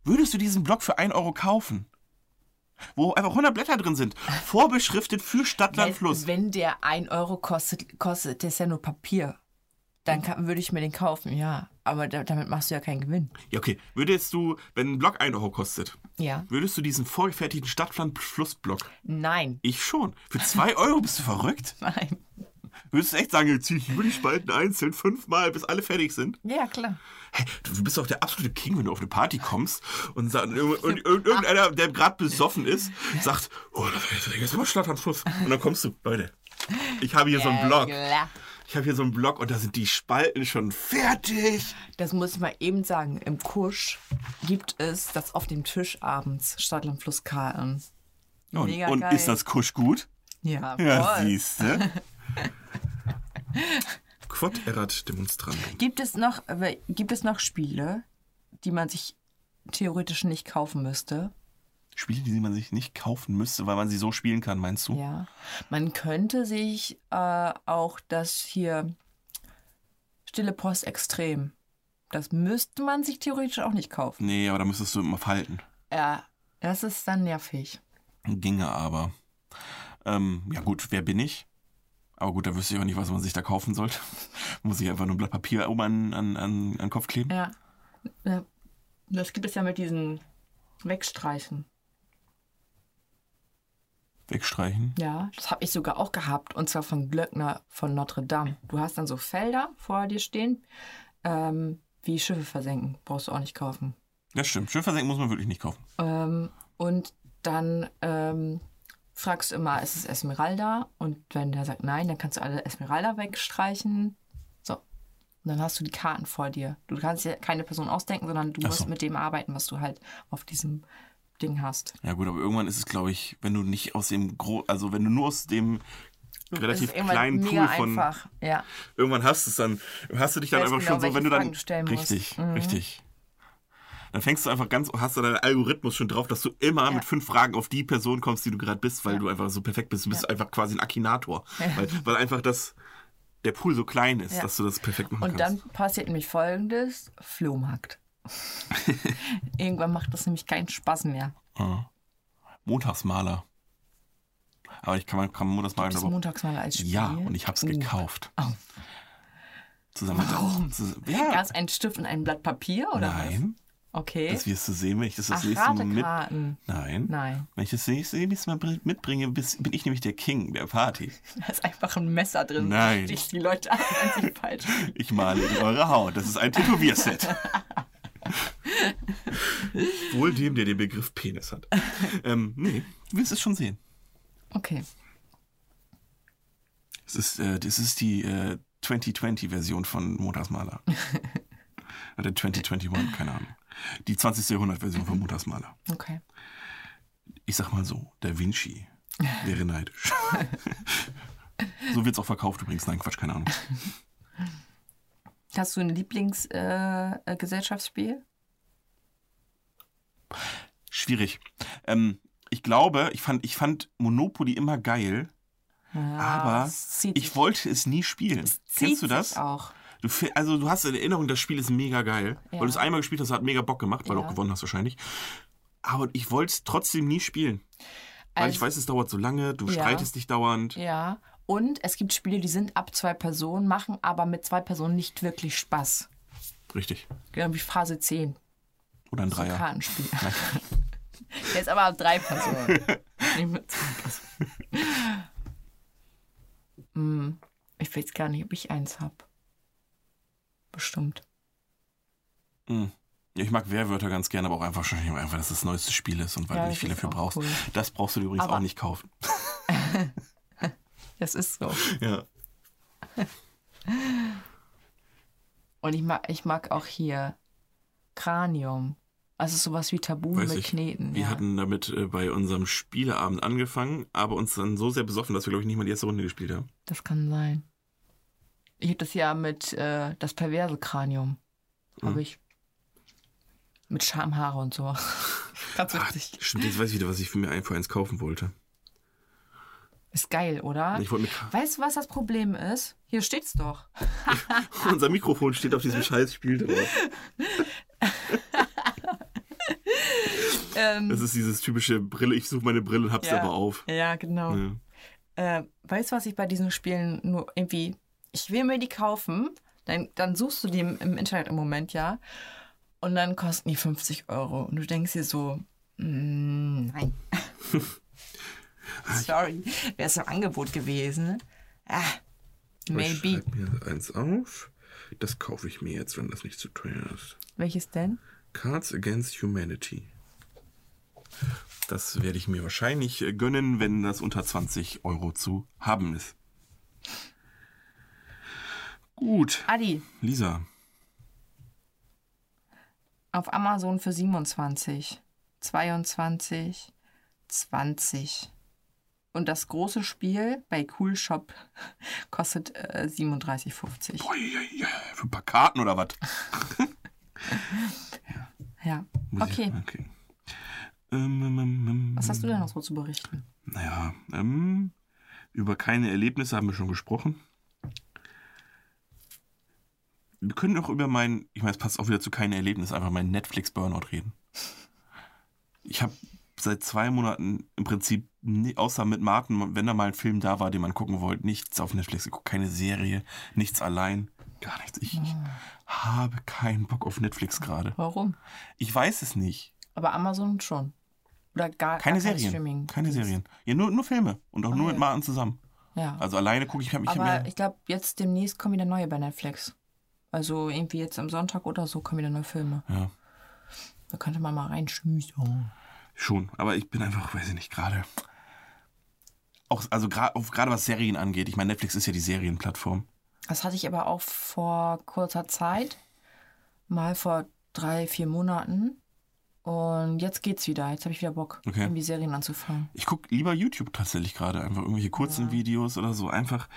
Würdest du diesen Block für 1 Euro kaufen? Wo einfach 100 Blätter drin sind. Vorbeschriftet für Stadt, Land, Weil, Fluss. Wenn der 1 Euro kostet, kostet das ja nur Papier. Dann kann, würde ich mir den kaufen, ja. Aber da, damit machst du ja keinen Gewinn. Ja, okay. Würdest du, wenn ein Block 1 Euro kostet, Ja. würdest du diesen vorgefertigten Stadt, Land, Fluss-Block Nein. Ich schon. Für zwei Euro bist du verrückt? Nein. Würdest du echt sagen, jetzt ziehe ich über die Spalten einzeln fünfmal, bis alle fertig sind? Ja, klar. Hey, du bist doch der absolute King, wenn du auf eine Party kommst und, und, und, irgendeiner, der gerade besoffen ist, sagt, oh, jetzt am Fluss. Und dann kommst du, Leute, ich habe hier so einen Block. Klar. Ich habe hier so einen Block und da sind die Spalten schon fertig. Das muss ich mal eben sagen. Im Kusch gibt es das auf dem Tisch abends Stadtland Fluss Karten. Und, Mega und geil. ist das Kusch gut? Ja, Ja, siehst du. Quod erat demonstrandum. Gibt es noch, gibt es noch Spiele, die man sich theoretisch nicht kaufen müsste? Spiele, die man sich nicht kaufen müsste, weil man sie so spielen kann, meinst du? Ja. Man könnte sich äh, auch das hier Stille Post Extrem. Das müsste man sich theoretisch auch nicht kaufen. Nee, aber da müsstest du immer falten. Ja, das ist dann nervig. Ginge aber. Ähm, ja gut, wer bin ich? Aber gut, da wüsste ich auch nicht, was man sich da kaufen sollte. Muss ich einfach nur ein Blatt Papier oben an, an, an, an den Kopf kleben? Ja. Das gibt es ja mit diesen Wegstreichen. Wegstreichen? Ja, das habe ich sogar auch gehabt. Und zwar von Glöckner von Notre Dame. Du hast dann so Felder vor dir stehen, ähm, wie Schiffe versenken. Brauchst du auch nicht kaufen. Das stimmt. Schön versenken muss man wirklich nicht kaufen. Ähm, und dann ähm, fragst du immer, ist es Esmeralda? Und wenn der sagt nein, dann kannst du alle Esmeralda wegstreichen. So. Und dann hast du die Karten vor dir. Du kannst ja keine Person ausdenken, sondern du Ach musst so. mit dem arbeiten, was du halt auf diesem Ding hast. Ja gut, aber irgendwann ist es, glaube ich, wenn du nicht aus dem Gro also wenn du nur aus dem relativ kleinen Pool von einfach. Ja. irgendwann hast du es dann hast du dich dann einfach genau, schon so, wenn du dann richtig, Mhm. richtig. Dann fängst du einfach ganz, hast du deinen Algorithmus schon drauf, dass du immer Ja. mit fünf Fragen auf die Person kommst, die du gerade bist, weil Ja. du einfach so perfekt bist. Du bist einfach quasi ein Akinator. Weil, weil einfach das, der Pool so klein ist, Ja. dass du das perfekt machen Und dann kannst. passiert nämlich folgendes: Flohmarkt. Irgendwann macht das nämlich keinen Spaß mehr. Ah. Montagsmaler. Aber ich kann, man kann Montagsmaler Das aber- montags mal als Spiel. Ja, und ich hab's Uh. gekauft. Oh. Zusammen Warum? mit zus- ja. Gab es einen Stift und ein Blatt Papier oder was? Okay. das wirst du sehen, wenn ich das das Ach, nächste Mal mit. Nein. Nein, Wenn ich das nächste Mal br- mitbringe, bin ich nämlich der King der Party. da ist einfach ein Messer drin. Nein. Stich die Leute an, wenn sie falsch. Ich male in eure Haut. Das ist ein Tätowierset. Wohl dem, der den Begriff Penis hat. Ähm, nee, du wirst es schon sehen. Okay. Es ist, äh, das ist die äh, 2020-Version von Montagsmaler. Oder 2021, keine Ahnung. Die 20. Jahrhundert-Version von Montagsmaler. Okay. Ich sag mal so, Da Vinci wäre neidisch. so wird's auch verkauft übrigens. Nein, Quatsch, keine Ahnung. Hast du ein Lieblingsgesellschaftsspiel? Äh, Gesellschaftsspiel? Schwierig. Ähm, ich glaube, ich fand, ich fand Monopoly immer geil, Ja, aber es ich wollte es nie spielen. Kennst du das? Auch. Du, also du hast in Erinnerung, das Spiel ist mega geil. Ja. Weil du es einmal gespielt hast, hat mega Bock gemacht, weil du Ja. auch gewonnen hast wahrscheinlich. Aber ich wollte es trotzdem nie spielen. Weil ich Also- weiß, es dauert so lange, du Ja. streitest dich dauernd. Ja. Und es gibt Spiele, die sind ab zwei Personen, machen aber mit zwei Personen nicht wirklich Spaß. Richtig. Genau wie Phase 10. Oder ein So ein Dreier. Kartenspiel. Ist aber ab drei Personen. nicht mit zwei Personen. Hm, ich weiß gar nicht, ob ich eins habe. Bestimmt. Mhm. Ja, ich mag Wehrwörter ganz gerne, aber auch einfach schon, einfach, dass das das neueste Spiel ist und weil Ja, du nicht viel dafür auch brauchst. cool. Das brauchst du dir übrigens Aber- auch nicht kaufen. Das ist so. Ja. Und ich mag, ich mag auch hier Cranium. Also sowas wie Tabu Weiß mit ich. Kneten. Wir ja. hatten damit äh, bei unserem Spieleabend angefangen, aber uns dann so sehr besoffen, dass wir, glaube ich, nicht mal die erste Runde gespielt haben. Das kann sein. Ich habe das ja mit äh, das perverse Kranium. Habe ich. Mit Schamhaare und so. Ganz Ah, witzig. stimmt, jetzt weiß ich wieder, was ich für mir ein für eins kaufen wollte. Ist geil, oder? Ich wollte mir Weißt du, was das Problem ist? Hier steht's doch. Unser Mikrofon steht auf diesem scheiß Spiel drauf. Ähm, Das ist dieses typische Brille, ich suche meine Brille und hab's Ja. aber auf. ja, genau. Ja. Äh, weißt du, was ich bei diesen Spielen nur irgendwie. Ich will mir die kaufen, dann, dann suchst du die im, im Internet im Moment, ja. Und dann kosten die 50 Euro. Und du denkst dir so, mm, nein. Sorry, wäre es im Angebot gewesen. Ah, Ich maybe. schreib mir eins auf. Das kaufe ich mir jetzt, wenn das nicht zu teuer ist. Welches denn? Cards Against Humanity. Das werde ich mir wahrscheinlich äh, gönnen, wenn das unter 20 Euro zu haben ist. Gut, Adi, Lisa. auf Amazon für 27, 22, 20. Und das große Spiel bei Cool Shop kostet äh, 37,50. Uiuiui, Für ein paar Karten oder was? Ja. Ich- Okay. okay. Ähm, ähm, ähm, Was hast du denn noch so zu berichten? Naja, ähm, über keine Erlebnisse haben wir schon gesprochen. Wir können auch über mein, ich meine, es passt auch wieder zu keine Erlebnis, einfach mein Netflix-Burnout reden. Ich habe seit zwei Monaten im Prinzip, außer mit Martin, wenn da mal ein Film da war, den man gucken wollte, nichts auf Netflix geguckt, keine Serie, nichts allein, gar nichts. Ich, ich habe keinen Bock auf Netflix gerade. Warum? Ich weiß es nicht. Aber Amazon schon. Oder gar Keine gar Serien. Streaming. Keine Serien. Ja, nur, nur Filme. Und auch nur ja. mit Martin zusammen. Ja. Also alleine gucke ich, ich Aber mehr. ich glaube, jetzt demnächst kommen wieder neue bei Netflix. Also irgendwie jetzt am Sonntag oder so kommen wieder neue Filme. Ja, Da könnte man mal reinschmüßen. schon. Aber ich bin einfach, weiß ich nicht, gerade. Auch, also gerade was Serien angeht. Ich meine, Netflix ist ja die Serienplattform. Das hatte ich aber auch vor kurzer Zeit. Mal vor drei, vier Monaten. Und jetzt geht's wieder. Jetzt habe ich wieder Bock, Okay. irgendwie Serien anzufangen. Ich gucke lieber YouTube tatsächlich gerade. Einfach irgendwelche kurzen Videos oder so. Einfach.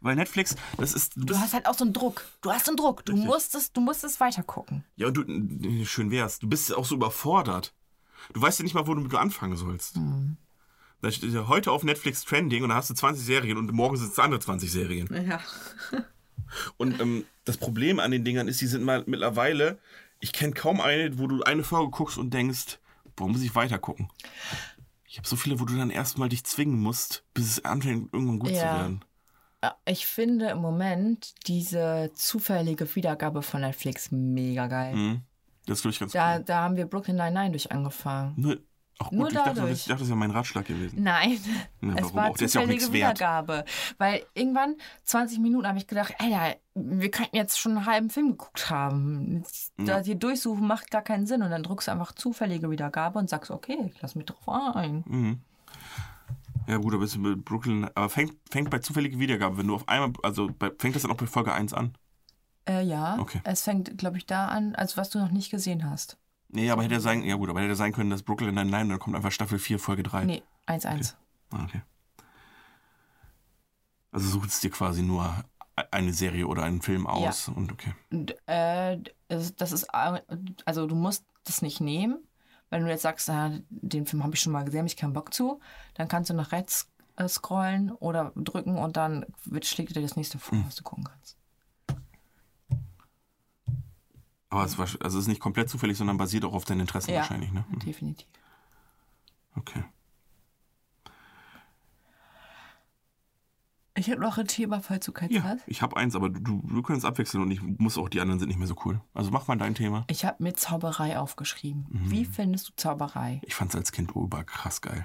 Weil Netflix, das ist. Du hast halt auch so einen Druck. Du hast einen Druck. Du Richtig. musst es, du musst es weitergucken. Ja, und du, schön wär's. Du bist ja auch so überfordert. Du weißt ja nicht mal, womit du anfangen sollst. Da steht ja heute auf Netflix Trending und da hast du 20 Serien und morgen sind es andere 20 Serien. Ja. Und ähm, das Problem an den Dingern ist, die sind mal mittlerweile, ich kenne kaum eine, wo du eine Folge guckst und denkst, boah, muss ich weiter gucken. Ich habe so viele, wo du dann erstmal dich zwingen musst, bis es anfängt, irgendwann gut zu Ja. werden. Ich finde im Moment diese zufällige Wiedergabe von Netflix mega geil. Mhm. Das ist, glaube ich, ganz Da, cool. da haben wir Brooklyn Nine-Nine durch angefangen. Nur, auch Nur gut, ich dachte, dadurch. ich dachte, das wäre mein Ratschlag gewesen. Nein, Ja, es warum war auch? Ist ja auch zufällige nichts wert. Wiedergabe. Weil irgendwann, 20 Minuten, habe ich gedacht, ey, wir könnten jetzt schon einen halben Film geguckt haben. Jetzt Ja. Da hier durchsuchen macht gar keinen Sinn. Und dann drückst du einfach zufällige Wiedergabe und sagst, okay, ich lass mich drauf ein. Mhm. Ja, gut, aber bist du mit Brooklyn. Aber fängt, fängt bei zufälliger Wiedergabe, wenn du auf einmal. Also bei, fängt das dann auch bei Folge 1 an? Äh, ja, Okay. es fängt, glaube ich, da an, also was du noch nicht gesehen hast. Nee, aber hätte ja sein, ja gut, aber hätte sein können, dass Brooklyn Nine-Nine, dann kommt einfach Staffel 4, Folge 3. Nee, 1-1. Ah, okay. Also sucht es dir quasi nur eine Serie oder einen Film aus und okay. Und, äh, das ist, äh, also du musst das nicht nehmen. Wenn du jetzt sagst, ah, den Film habe ich schon mal gesehen, habe ich keinen Bock zu, dann kannst du nach rechts äh, scrollen oder drücken und dann wird, schlägt dir das nächste vor, Hm. was du gucken kannst. Aber es, war, also es ist nicht komplett zufällig, sondern basiert auch auf deinen Interessen Ja. wahrscheinlich, ne? Definitiv. Okay. Ich habe noch ein Thema, falls du keins Ja, hast. ich habe eins, aber du, du, es abwechseln und ich muss auch, die anderen sind nicht mehr so cool. Also mach mal dein Thema. Ich habe mir Zauberei aufgeschrieben. Mhm. Wie findest du Zauberei? Ich fand es als Kind ober krass geil.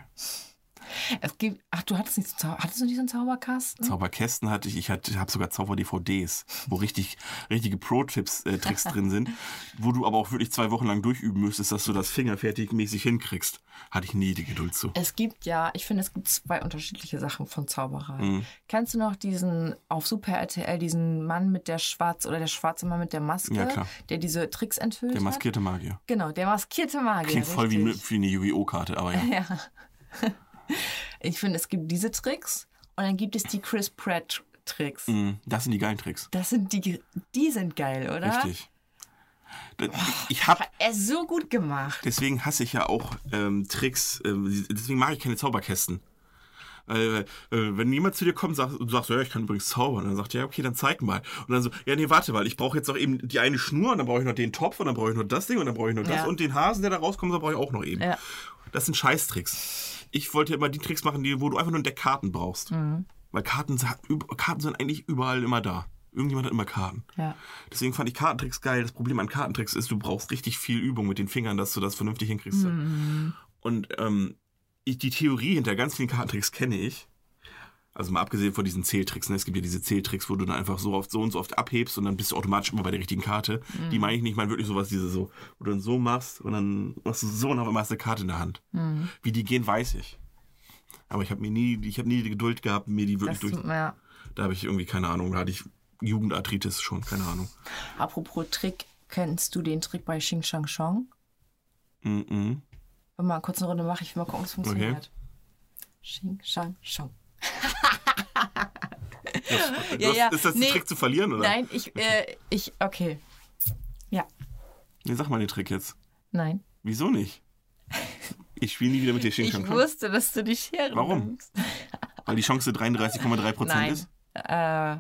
Es gibt, ach, du hattest nicht, so hattest du nicht so einen Zauberkasten? Zauberkästen hatte ich, ich habe sogar Zauber-DVDs, wo richtig, richtige Pro-Tipps, äh, Tricks drin sind, wo du aber auch wirklich zwei Wochen lang durchüben müsstest, dass du das fingerfertigmäßig hinkriegst. Hatte ich nie die Geduld zu. Es gibt ja, ich finde, es gibt zwei unterschiedliche Sachen von Zauberei. Mhm. Kennst du noch diesen auf Super RTL, diesen Mann mit der schwarz oder der schwarze Mann mit der Maske, Ja, der diese Tricks enthüllt Der maskierte Magier. Genau, der maskierte Magier. Klingt voll wie, richtig. wie eine Yu-Gi-Oh!-Karte, aber ja. Ja. Ich finde, es gibt diese Tricks und dann gibt es die Chris Pratt Tricks. Mhm, Das sind die geilen Tricks. Das sind die, die sind geil, oder? Richtig. Da- Ich hab, Er ist so gut gemacht. deswegen hasse ich ja auch ähm, Tricks, ähm, deswegen mag ich keine Zauberkästen. Äh, äh, wenn jemand zu dir kommt und sagt, du sagst, ja, ich kann übrigens zaubern, dann sagt er, ja, okay, dann zeig mal. Und dann so, ja, nee, warte mal, ich brauche jetzt noch eben die eine Schnur und dann brauche ich noch den Topf und dann brauche ich noch das Ding und dann brauche ich noch das Ja. und den Hasen, der da rauskommt, da brauche ich auch noch eben. Ja. Das sind Scheißtricks. Ich wollte immer die Tricks machen, die, wo du einfach nur ein Deck Karten brauchst. Mhm. Weil Karten, Karten sind eigentlich überall immer da. Irgendjemand hat immer Karten. Ja. Deswegen fand ich Kartentricks geil. Das Problem an Kartentricks ist, du brauchst richtig viel Übung mit den Fingern, dass du das vernünftig hinkriegst. Mhm. Und ähm, ich, die Theorie hinter ganz vielen Kartentricks kenne ich. Also mal abgesehen von diesen Zähltricks. Ne? Es gibt ja diese Zähltricks, wo du dann einfach so oft so und so oft abhebst und dann bist du automatisch immer bei der richtigen Karte. Mhm. Die meine ich nicht, ich meine wirklich sowas, diese so, wo du dann so machst und dann machst du so und auf einmal hast du eine Karte in der Hand. Mhm. Wie die gehen, weiß ich. Aber ich habe mir nie, ich habe nie die Geduld gehabt, mir die wirklich Das, durch. ja. Da habe ich irgendwie keine Ahnung. Da hatte ich Jugendarthritis schon, keine Ahnung. Apropos Trick, kennst du den Trick bei Xing Shang Shong? Mhm. Wenn mal kurz eine Runde mache, ich will mal gucken, ob es funktioniert. Xing Shang Shong. Das, Ja, ja. Ist das Nee. der Trick zu verlieren, oder? Nein, ich, äh, ich, okay. Ja, Nee, sag mal den Trick jetzt. nein. Wieso nicht? Ich spiele nie wieder mit dir Xing Ich Shang Shang, wusste, dass du die Schere Warum? nimmst. weil die Chance 33,3 Prozent Nein. ist. Äh,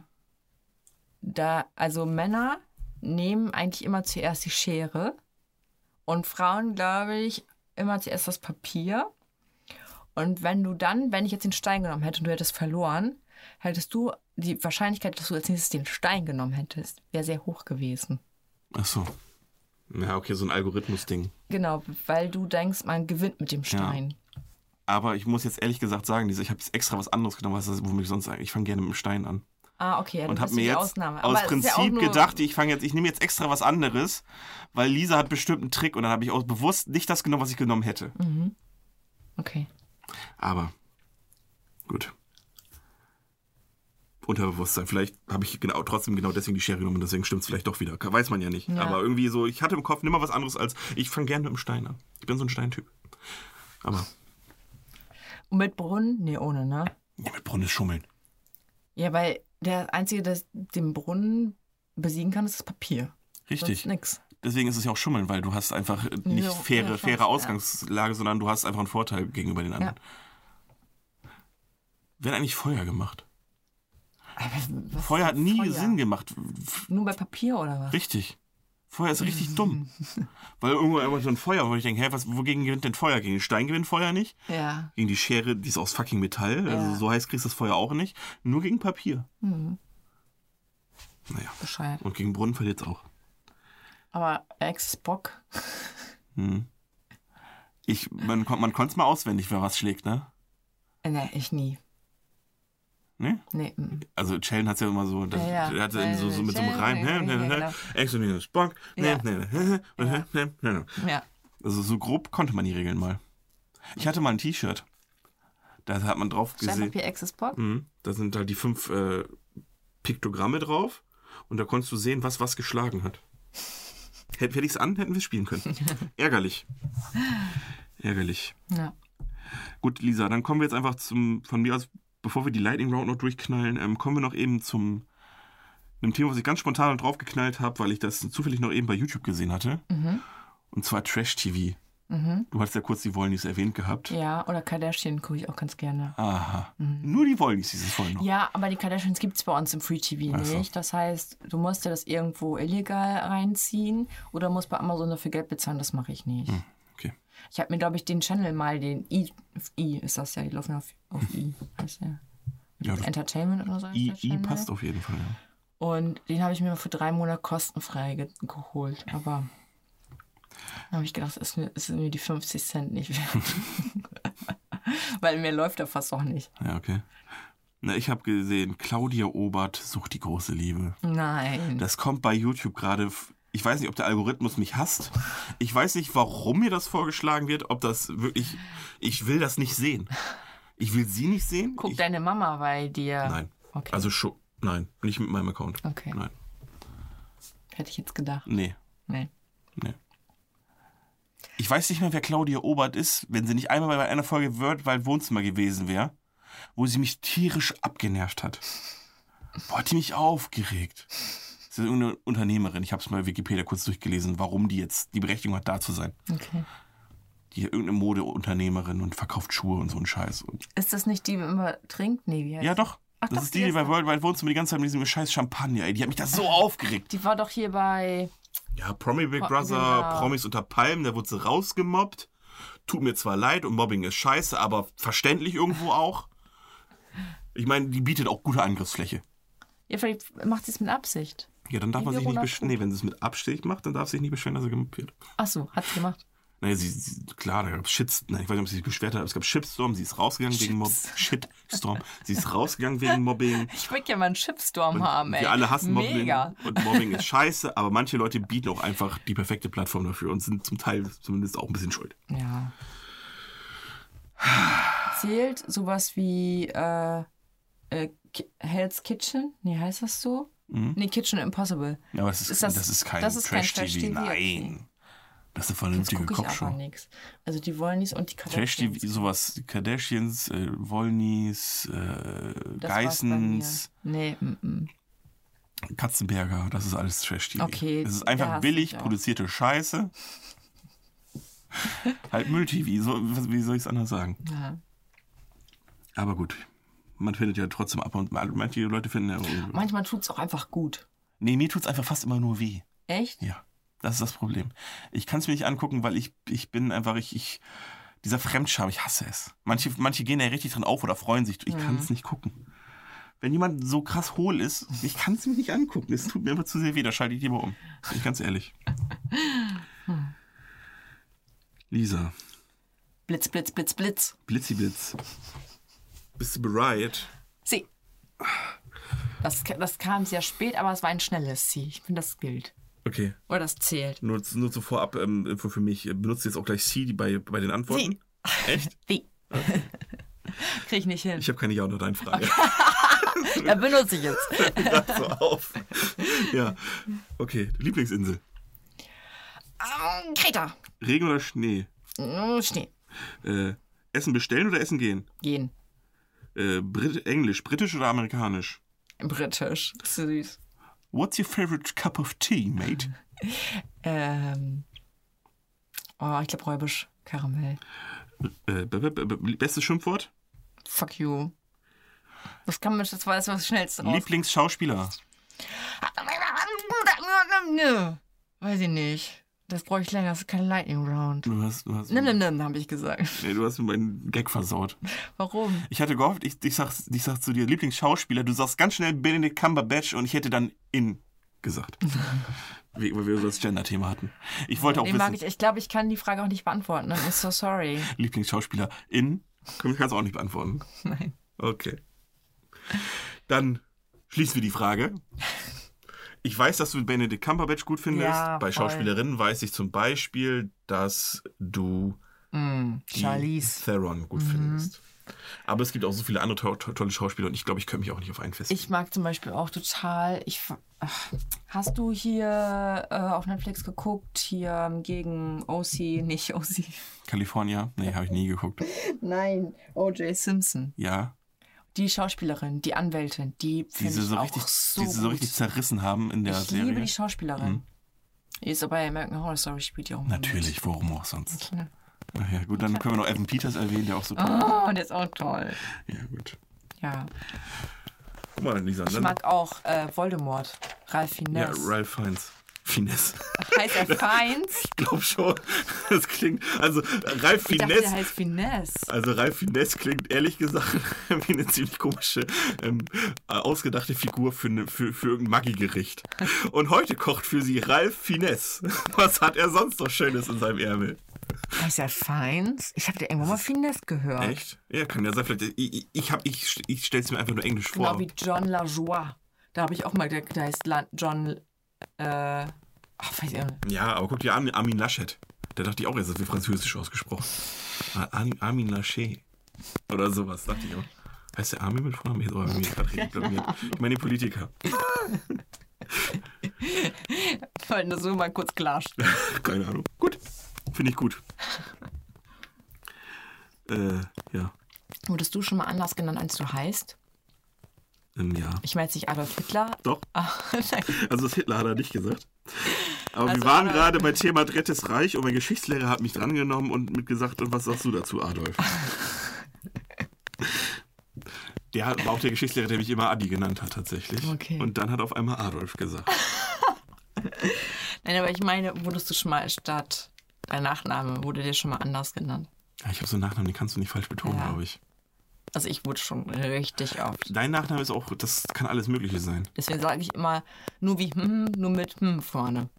da, also Männer nehmen eigentlich immer zuerst die Schere und Frauen, glaube ich, immer zuerst das Papier. Und wenn du dann, wenn ich jetzt den Stein genommen hätte und du hättest verloren, hättest du die Wahrscheinlichkeit, dass du als nächstes den Stein genommen hättest, wäre sehr hoch gewesen. Ach so. Ja, okay, so ein Algorithmus-Ding. Genau, weil du denkst, man gewinnt mit dem Stein. Aber ich muss jetzt ehrlich gesagt sagen, ich habe extra was anderes genommen, was das, womit ich sonst eigentlich, ich fange gerne mit dem Stein an. Ah, okay, ja, Und habe mir jetzt aus ja Prinzip nur- gedacht, ich fange jetzt, ich nehme jetzt extra was anderes, weil Lisa hat bestimmt einen Trick und dann habe ich auch bewusst nicht das genommen, was ich genommen hätte. Okay. Aber gut. Unterbewusstsein. Vielleicht habe ich genau, trotzdem genau deswegen die Schere genommen und deswegen stimmt es vielleicht doch wieder. Weiß man ja nicht. Ja. Aber irgendwie so, ich hatte im Kopf nimmer was anderes als, ich fange gerne mit dem Stein an. Ich bin so ein Steintyp. Aber Und mit Brunnen? Nee, ohne, ne? ja, mit Brunnen ist Schummeln. Ja, weil der Einzige, der den Brunnen besiegen kann, ist das Papier. Richtig. Sonst nix. Deswegen ist es ja auch Schummeln, weil du hast einfach nicht Ja, faire, ja, faire ja. Ausgangslage, sondern du hast einfach einen Vorteil gegenüber den anderen. Wer hat eigentlich Feuer gemacht? Was Feuer hat nie Feuer? Sinn gemacht. Nur bei Papier oder was? Richtig. Feuer ist richtig dumm. Weil irgendwo immer so ein Feuer, wo ich denke, hä, was, wogegen gewinnt denn Feuer? Gegen den Stein gewinnt Feuer nicht? Ja. Gegen die Schere, die ist aus fucking Metall. Also Ja. so heiß kriegst du das Feuer auch nicht. Nur gegen Papier. Mhm. Naja. Bescheid. Und gegen Brunnen verliert es auch. Aber Ex-Bock. Hm. Ich, man man konnte es mal auswendig, wer was schlägt, ne? Ne, ich nie. Ne? Nee. mm. Also Chellen hat ja immer so, das, Ja, ja. hatte so, so mit so einem Reim, ne, ja, ne, ne, genau. Ex und minus Bock, ne, ne, ne, ne, ne, ne, ne. Also so grob konnte man die Regeln mal. Ich hatte mal ein T-Shirt. Da hat man drauf gesehen. Steinpapier, Ex-Bock? Mhm. Da sind halt die fünf äh, Piktogramme drauf und da konntest du sehen, was was geschlagen hat. Hätte hätte ich es an, hätten wir spielen können. Ärgerlich. Ärgerlich. Ja. Gut, Lisa, dann kommen wir jetzt einfach zum, von mir aus, bevor wir die Lightning Round noch durchknallen, ähm, kommen wir noch eben zum einem Thema, was ich ganz spontan draufgeknallt habe, weil ich das zufällig noch eben bei YouTube gesehen hatte. Mhm. Und zwar Trash-TV. Du hattest ja kurz die Wollnies erwähnt gehabt. Ja, oder Kardashian gucke ich auch ganz gerne. Aha. Nur die Wollnies dieses noch. Mhm. Ja, aber die Kardashians gibt es bei uns im Free TV Ach so. nicht. Das heißt, du musst dir das irgendwo illegal reinziehen oder musst bei Amazon dafür Geld bezahlen. Das mache ich nicht. Okay. Ich habe mir, glaube ich, den Channel mal, den I, I ist das ja, die laufen auf, auf I, heißt. Ja, das- Entertainment oder so I, I passt auf jeden Fall. Ja. Und den habe ich mir für drei Monate kostenfrei ge geholt. Aber da habe ich gedacht, das ist mir, ist mir die 50 Cent nicht wert. Weil mir läuft er fast auch nicht. Ja, okay. Na, ich habe gesehen, Claudia Obert sucht die große Liebe. Nein. Das kommt bei YouTube gerade. Ich weiß nicht, ob der Algorithmus mich hasst. Ich weiß nicht, warum mir das vorgeschlagen wird, ob das wirklich. Ich will das nicht sehen. Ich will sie nicht sehen. Guck ich, deine Mama bei dir. Nein. Okay. Also schon. Nein, nicht mit meinem Account. Okay. Nein. Hätte ich jetzt gedacht. Nee. Nee. Nee. Ich weiß nicht mehr, wer Claudia Obert ist, wenn sie nicht einmal bei einer Folge Worldwide Wohnzimmer gewesen wäre, wo sie mich tierisch abgenervt hat. Boah, hat die mich aufgeregt. Das ist irgendeine Unternehmerin. Ich habe es mal bei Wikipedia kurz durchgelesen, warum die jetzt die Berechtigung hat, da zu sein. Okay. Die irgendeine Modeunternehmerin und verkauft Schuhe und so einen Scheiß. Und Ist das nicht die, die immer trinkt? Nee, wie heißt ja, doch. Ach, das doch, ist die, die die bei. Worldwide Wohnzimmer die ganze Zeit mit diesem scheiß Champagner, ey. Die hat mich da so aufgeregt. Die war doch hier bei. Ja, Promi Big Pro- Brother, genau. Promis unter Palmen, da wurde sie rausgemobbt. Tut mir zwar leid und Mobbing ist scheiße, aber verständlich irgendwo auch. Ich meine, die bietet auch gute Angriffsfläche. Ja, vielleicht macht sie es mit Absicht. Ja, dann darf man sich nicht beschweren. Nee, wenn sie es mit Absicht macht, dann darf sie sich nicht beschweren, dass sie gemobbt wird. Ach so, hat sie gemacht. Naja, sie, sie klar, da gab es Shitstorm. Nein, ich weiß nicht, ob sie sich beschwert hat, aber es gab Shitstorm. Sie ist rausgegangen wegen Mobbing. Shitstorm. Sie ist rausgegangen wegen Mobbing. Ich würde ja mal einen Shipstorm haben, ey. Wir alle hassen Mobbing. Mega. Und Mobbing ist scheiße, aber manche Leute bieten auch einfach die perfekte Plattform dafür und sind zum Teil zumindest auch ein bisschen schuld. Ja. Zählt sowas wie äh, äh, Hell's Kitchen? Nee, heißt das so? Nee, Kitchen Impossible. Ja, aber das ist, Ist das, das- ist kein Trash-TV. Okay. Nein. Das ist eine vernünftige nichts. Also die Wollnies und die Kardashians. Trash-TV, sowas, die Kardashians, äh, Wollnies, äh, Das. Geissens, Nee, mm, mm. Katzenberger, das ist alles Trash-TV. Okay, Es ist einfach billig produzierte Scheiße. halt Müll-TV, so, wie soll ich es anders sagen? ja. Aber gut, man findet ja trotzdem ab und manche Leute finden ja. Manchmal tut es auch einfach gut. Nee, mir tut's einfach fast immer nur weh. Echt? Ja, das ist das Problem. Ich kann es mir nicht angucken, weil ich, ich bin einfach, ich, ich, dieser Fremdscham, ich hasse es. Manche, manche gehen ja richtig drin auf oder freuen sich. Ich kann es nicht gucken. Wenn jemand so krass hohl ist, ich kann es mir nicht angucken. Es tut mir einfach zu sehr weh, da schalte ich lieber um. Bin ich ganz ehrlich. Lisa, Blitz, Blitz, Blitz, Blitz. Blitziblitz. Bist du bereit? Sie. Das, das kam sehr spät, aber es war ein schnelles Sie. Ich finde, das gilt. Okay, Oder das zählt. nur, nur so vorab ähm, Info für mich. Benutzt du jetzt auch gleich Sie bei, bei den Antworten? Echt? Sie. Krieg ich nicht hin. Ich habe keine Ja- oder Nein-Frage. Ja, benutze ich jetzt. So auf. Ja, okay. Lieblingsinsel. Ähm, Kreta. Regen oder Schnee? Mm, Schnee. Äh, Essen bestellen oder Essen gehen? Gehen. Äh, Brit Englisch, britisch oder amerikanisch? Britisch. Süß. What's your favorite cup of tea, mate? Ähm. Oh, ich glaube Räubisch. Karamell. Äh, b- bestes Schimpfwort? Fuck you. Das kann man, das war das Schnellste raus. Lieblingsschauspieler? Weiß ich nicht. Das brauche ich länger. Das ist keine Lightning Round. Du hast, du hast, Nimm, nimm, nimm, habe ich gesagt. nee, du hast mir meinen Gag versaut. Warum? Ich hatte gehofft, ich, ich, sag, ich sag zu dir Lieblingsschauspieler, du sagst ganz schnell Benedict Cumberbatch und ich hätte dann in gesagt. Wie, weil wir so das Gender-Thema hatten. Ich wollte auch mag wissen, ich. Ich glaube, ich kann die Frage auch nicht beantworten. I'm so sorry. Lieblingsschauspieler in? Komm, Kannst du auch nicht beantworten. Nein. Okay. Dann schließen wir die Frage. Ich weiß, dass du Benedict Cumberbatch gut findest. Ja, Bei. Schauspielerinnen weiß ich zum Beispiel, dass du Mm, Charlize. Mhm. Theron gut findest. Aber es gibt auch so viele andere to to tolle Schauspieler und ich glaube, ich könnte mich auch nicht auf einen festlegen. Ich mag zum Beispiel auch total. Ich, ach, hast du hier äh, auf Netflix geguckt? Hier gegen OC, nicht OC. California? Nee, habe ich nie geguckt. Nein, O.J. Simpson. Ja, Die Schauspielerin, die Anwältin, die finde sie ich so auch richtig, so die sie so richtig zerrissen haben in der ich Serie. liebe die Schauspielerin. Die ist aber bei American Horror Story spielt die auch mit. Natürlich, warum auch sonst? Ja. Ach ja, gut, dann können wir noch Evan Peters erwähnen, der auch so toll Oh, der ist auch toll. Ja, gut. Ja. Guck mal, Lisa. Ich mag auch äh, Voldemort. Ralph ja, Fiennes. Ralph Fiennes. Fiennes. heißt er Fiennes? Ich glaube schon. Das klingt. Also, Ralph Ich dachte, der heißt Finesse. Also Ralph Fiennes klingt ehrlich gesagt wie eine ziemlich komische, ähm, äh, ausgedachte Figur für, eine, für, für irgendein Maggi-Gericht. Und heute kocht für sie Ralph Fiennes. Was hat er sonst noch Schönes in seinem Ärmel? Heißt er Feins? Ich habe dir irgendwo mal Finesse gehört. Echt? Ja, kann ja sein. Vielleicht, ich, ich, ich, hab- ich, ich stelle es mir einfach nur Englisch vor. Genau wie John LaJoie. Da habe ich auch mal, der, der heißt John, äh, ach, weiß ich nicht. Ja, aber guck dir an, Armin Laschet. Der dachte ich auch, es ist wie französisch ausgesprochen. Ar- Ar- Armin Laschet. Oder sowas, dachte ich auch. Heißt der Armin mit Vornamen? Richtig blamiert. Ich meine den Politiker. Ich wollte das so mal kurz klarstellen. Keine Ahnung. Gut. Finde ich gut. Äh, ja. Wurdest du schon mal anders genannt, als du heißt? Ähm, ja. Ich meine jetzt nicht Adolf Hitler. Doch. Ah. Also das Hitler hat er nicht gesagt. Aber Also wir waren Adolf- gerade bei Thema Drittes Reich und mein Geschichtslehrer hat mich drangenommen und mit gesagt, und was sagst du dazu, Adolf? Der war auch der Geschichtslehrer, der mich immer Adi genannt hat, tatsächlich. Okay. Und dann hat auf einmal Adolf gesagt. Nein, aber ich meine, wurdest du schon mal statt dein Nachname, wurde dir schon mal anders genannt? Ja, ich habe so einen Nachnamen, den kannst du nicht falsch betonen, Ja. glaube ich. Also ich wurde schon richtig oft. Dein Nachname ist auch, das kann alles Mögliche sein. Deswegen sage ich immer nur wie hm, nur mit hm vorne.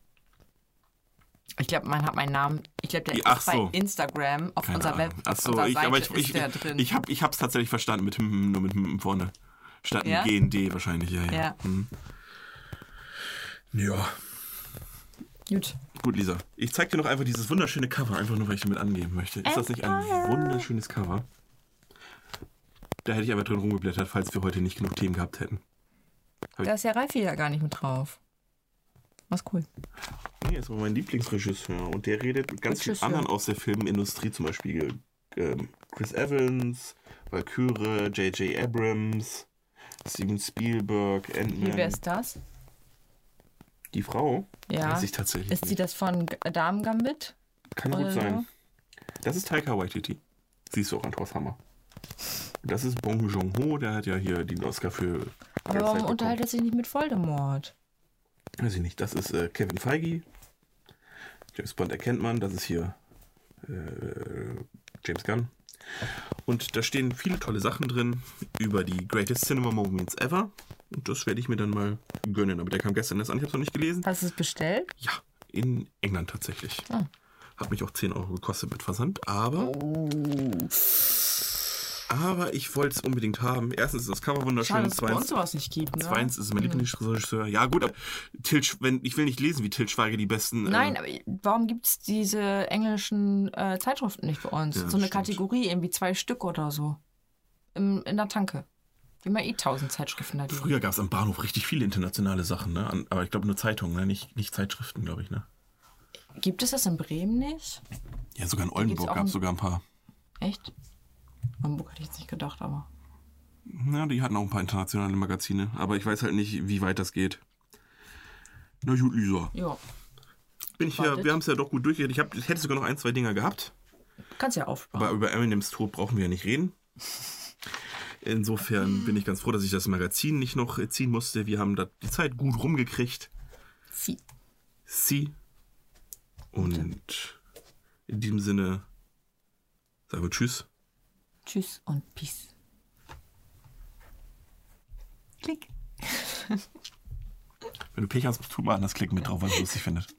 Ich glaube, man hat meinen Namen, ich glaube, der Ach ist bei so. Instagram auf Keine unserer Web. Ach so, ich, Seite aber ich, ich, drin. ich habe ich hab's tatsächlich verstanden mit hm, nur mit hm vorne. Statt Ja? GND wahrscheinlich, ja, ja. Ja. Hm. Ja. Gut. Gut, Lisa. Ich zeig dir noch einfach dieses wunderschöne Cover, einfach nur, weil ich damit angeben möchte. Ist das nicht ein wunderschönes Cover? Da hätte ich aber drin rumgeblättert, falls wir heute nicht genug Themen gehabt hätten. Da ist ja Ralfi ja gar nicht mit drauf. Was cool. Nee, ist aber mein Lieblingsregisseur. Und der redet mit ganz vielen anderen aus der Filmindustrie, zum Beispiel ähm, Chris Evans, Valkyrie, J.J. Abrams, Steven Spielberg, Wie, Ant-Man. wer ist das? Die Frau? Ja. Weiß ich tatsächlich Ist sie das von Damen Gambit? Kann gut sein. Das ist Taika Waititi. Siehst du auch an Thor's Hammer. Das ist Bong Joon-ho, der hat ja hier den Oscar für Aber warum unterhält er sich nicht mit Voldemort? Weiß ich nicht. Das ist äh, Kevin Feige. James Bond erkennt man. Das ist hier äh, James Gunn. Und da stehen viele tolle Sachen drin über die Greatest Cinema Moments Ever. Und das werde ich mir dann mal gönnen. Aber der kam gestern erst an. Ich habe es noch nicht gelesen. Hast du es bestellt? Ja, in England tatsächlich. Ah. Hat mich auch 10 Euro gekostet mit Versand. Aber, aber ich wollte es unbedingt haben. Erstens ist das Cover wunderschön. Schade, dass es Zweitens, sowas nicht gibt. Ne? zweitens ist es mein Lieblingsregisseur. Ja gut, aber Til, wenn, ich will nicht lesen, wie Til Schweiger die besten... äh, Nein, aber warum gibt es diese englischen äh, Zeitschriften nicht bei uns? Ja, so eine stimmt. Kategorie, irgendwie zwei Stück oder so. Im, in der Tanke. Wie man eh tausend Zeitschriften da. Früher gab es am Bahnhof richtig viele internationale Sachen, ne? An- Aber ich glaube nur Zeitungen, ne? nicht, nicht Zeitschriften, glaube ich. Ne? Gibt es das in Bremen nicht? Ja, sogar in Oldenburg gab es sogar ein paar. Echt? Hamburg hätte ich jetzt nicht gedacht, aber. Ja, die hatten auch ein paar internationale Magazine. Aber ich weiß halt nicht, wie weit das geht. Na gut, Lisa. Ja. Bin ich ja, Wartet. wir haben es ja doch gut durchgeredet. Ich, hab, ich hätte sogar noch ein, zwei Dinger gehabt. Kannst ja aufsparen. Aber über Eminems Tod brauchen wir ja nicht reden. Insofern bin ich ganz froh, dass ich das Magazin nicht noch ziehen musste. Wir haben da die Zeit gut rumgekriegt. Sie. Sie. Und in diesem Sinne sagen wir Tschüss. Tschüss und Peace. Klick. Wenn du Pech hast, tu mal an das Klick mit drauf, was du lustig findest.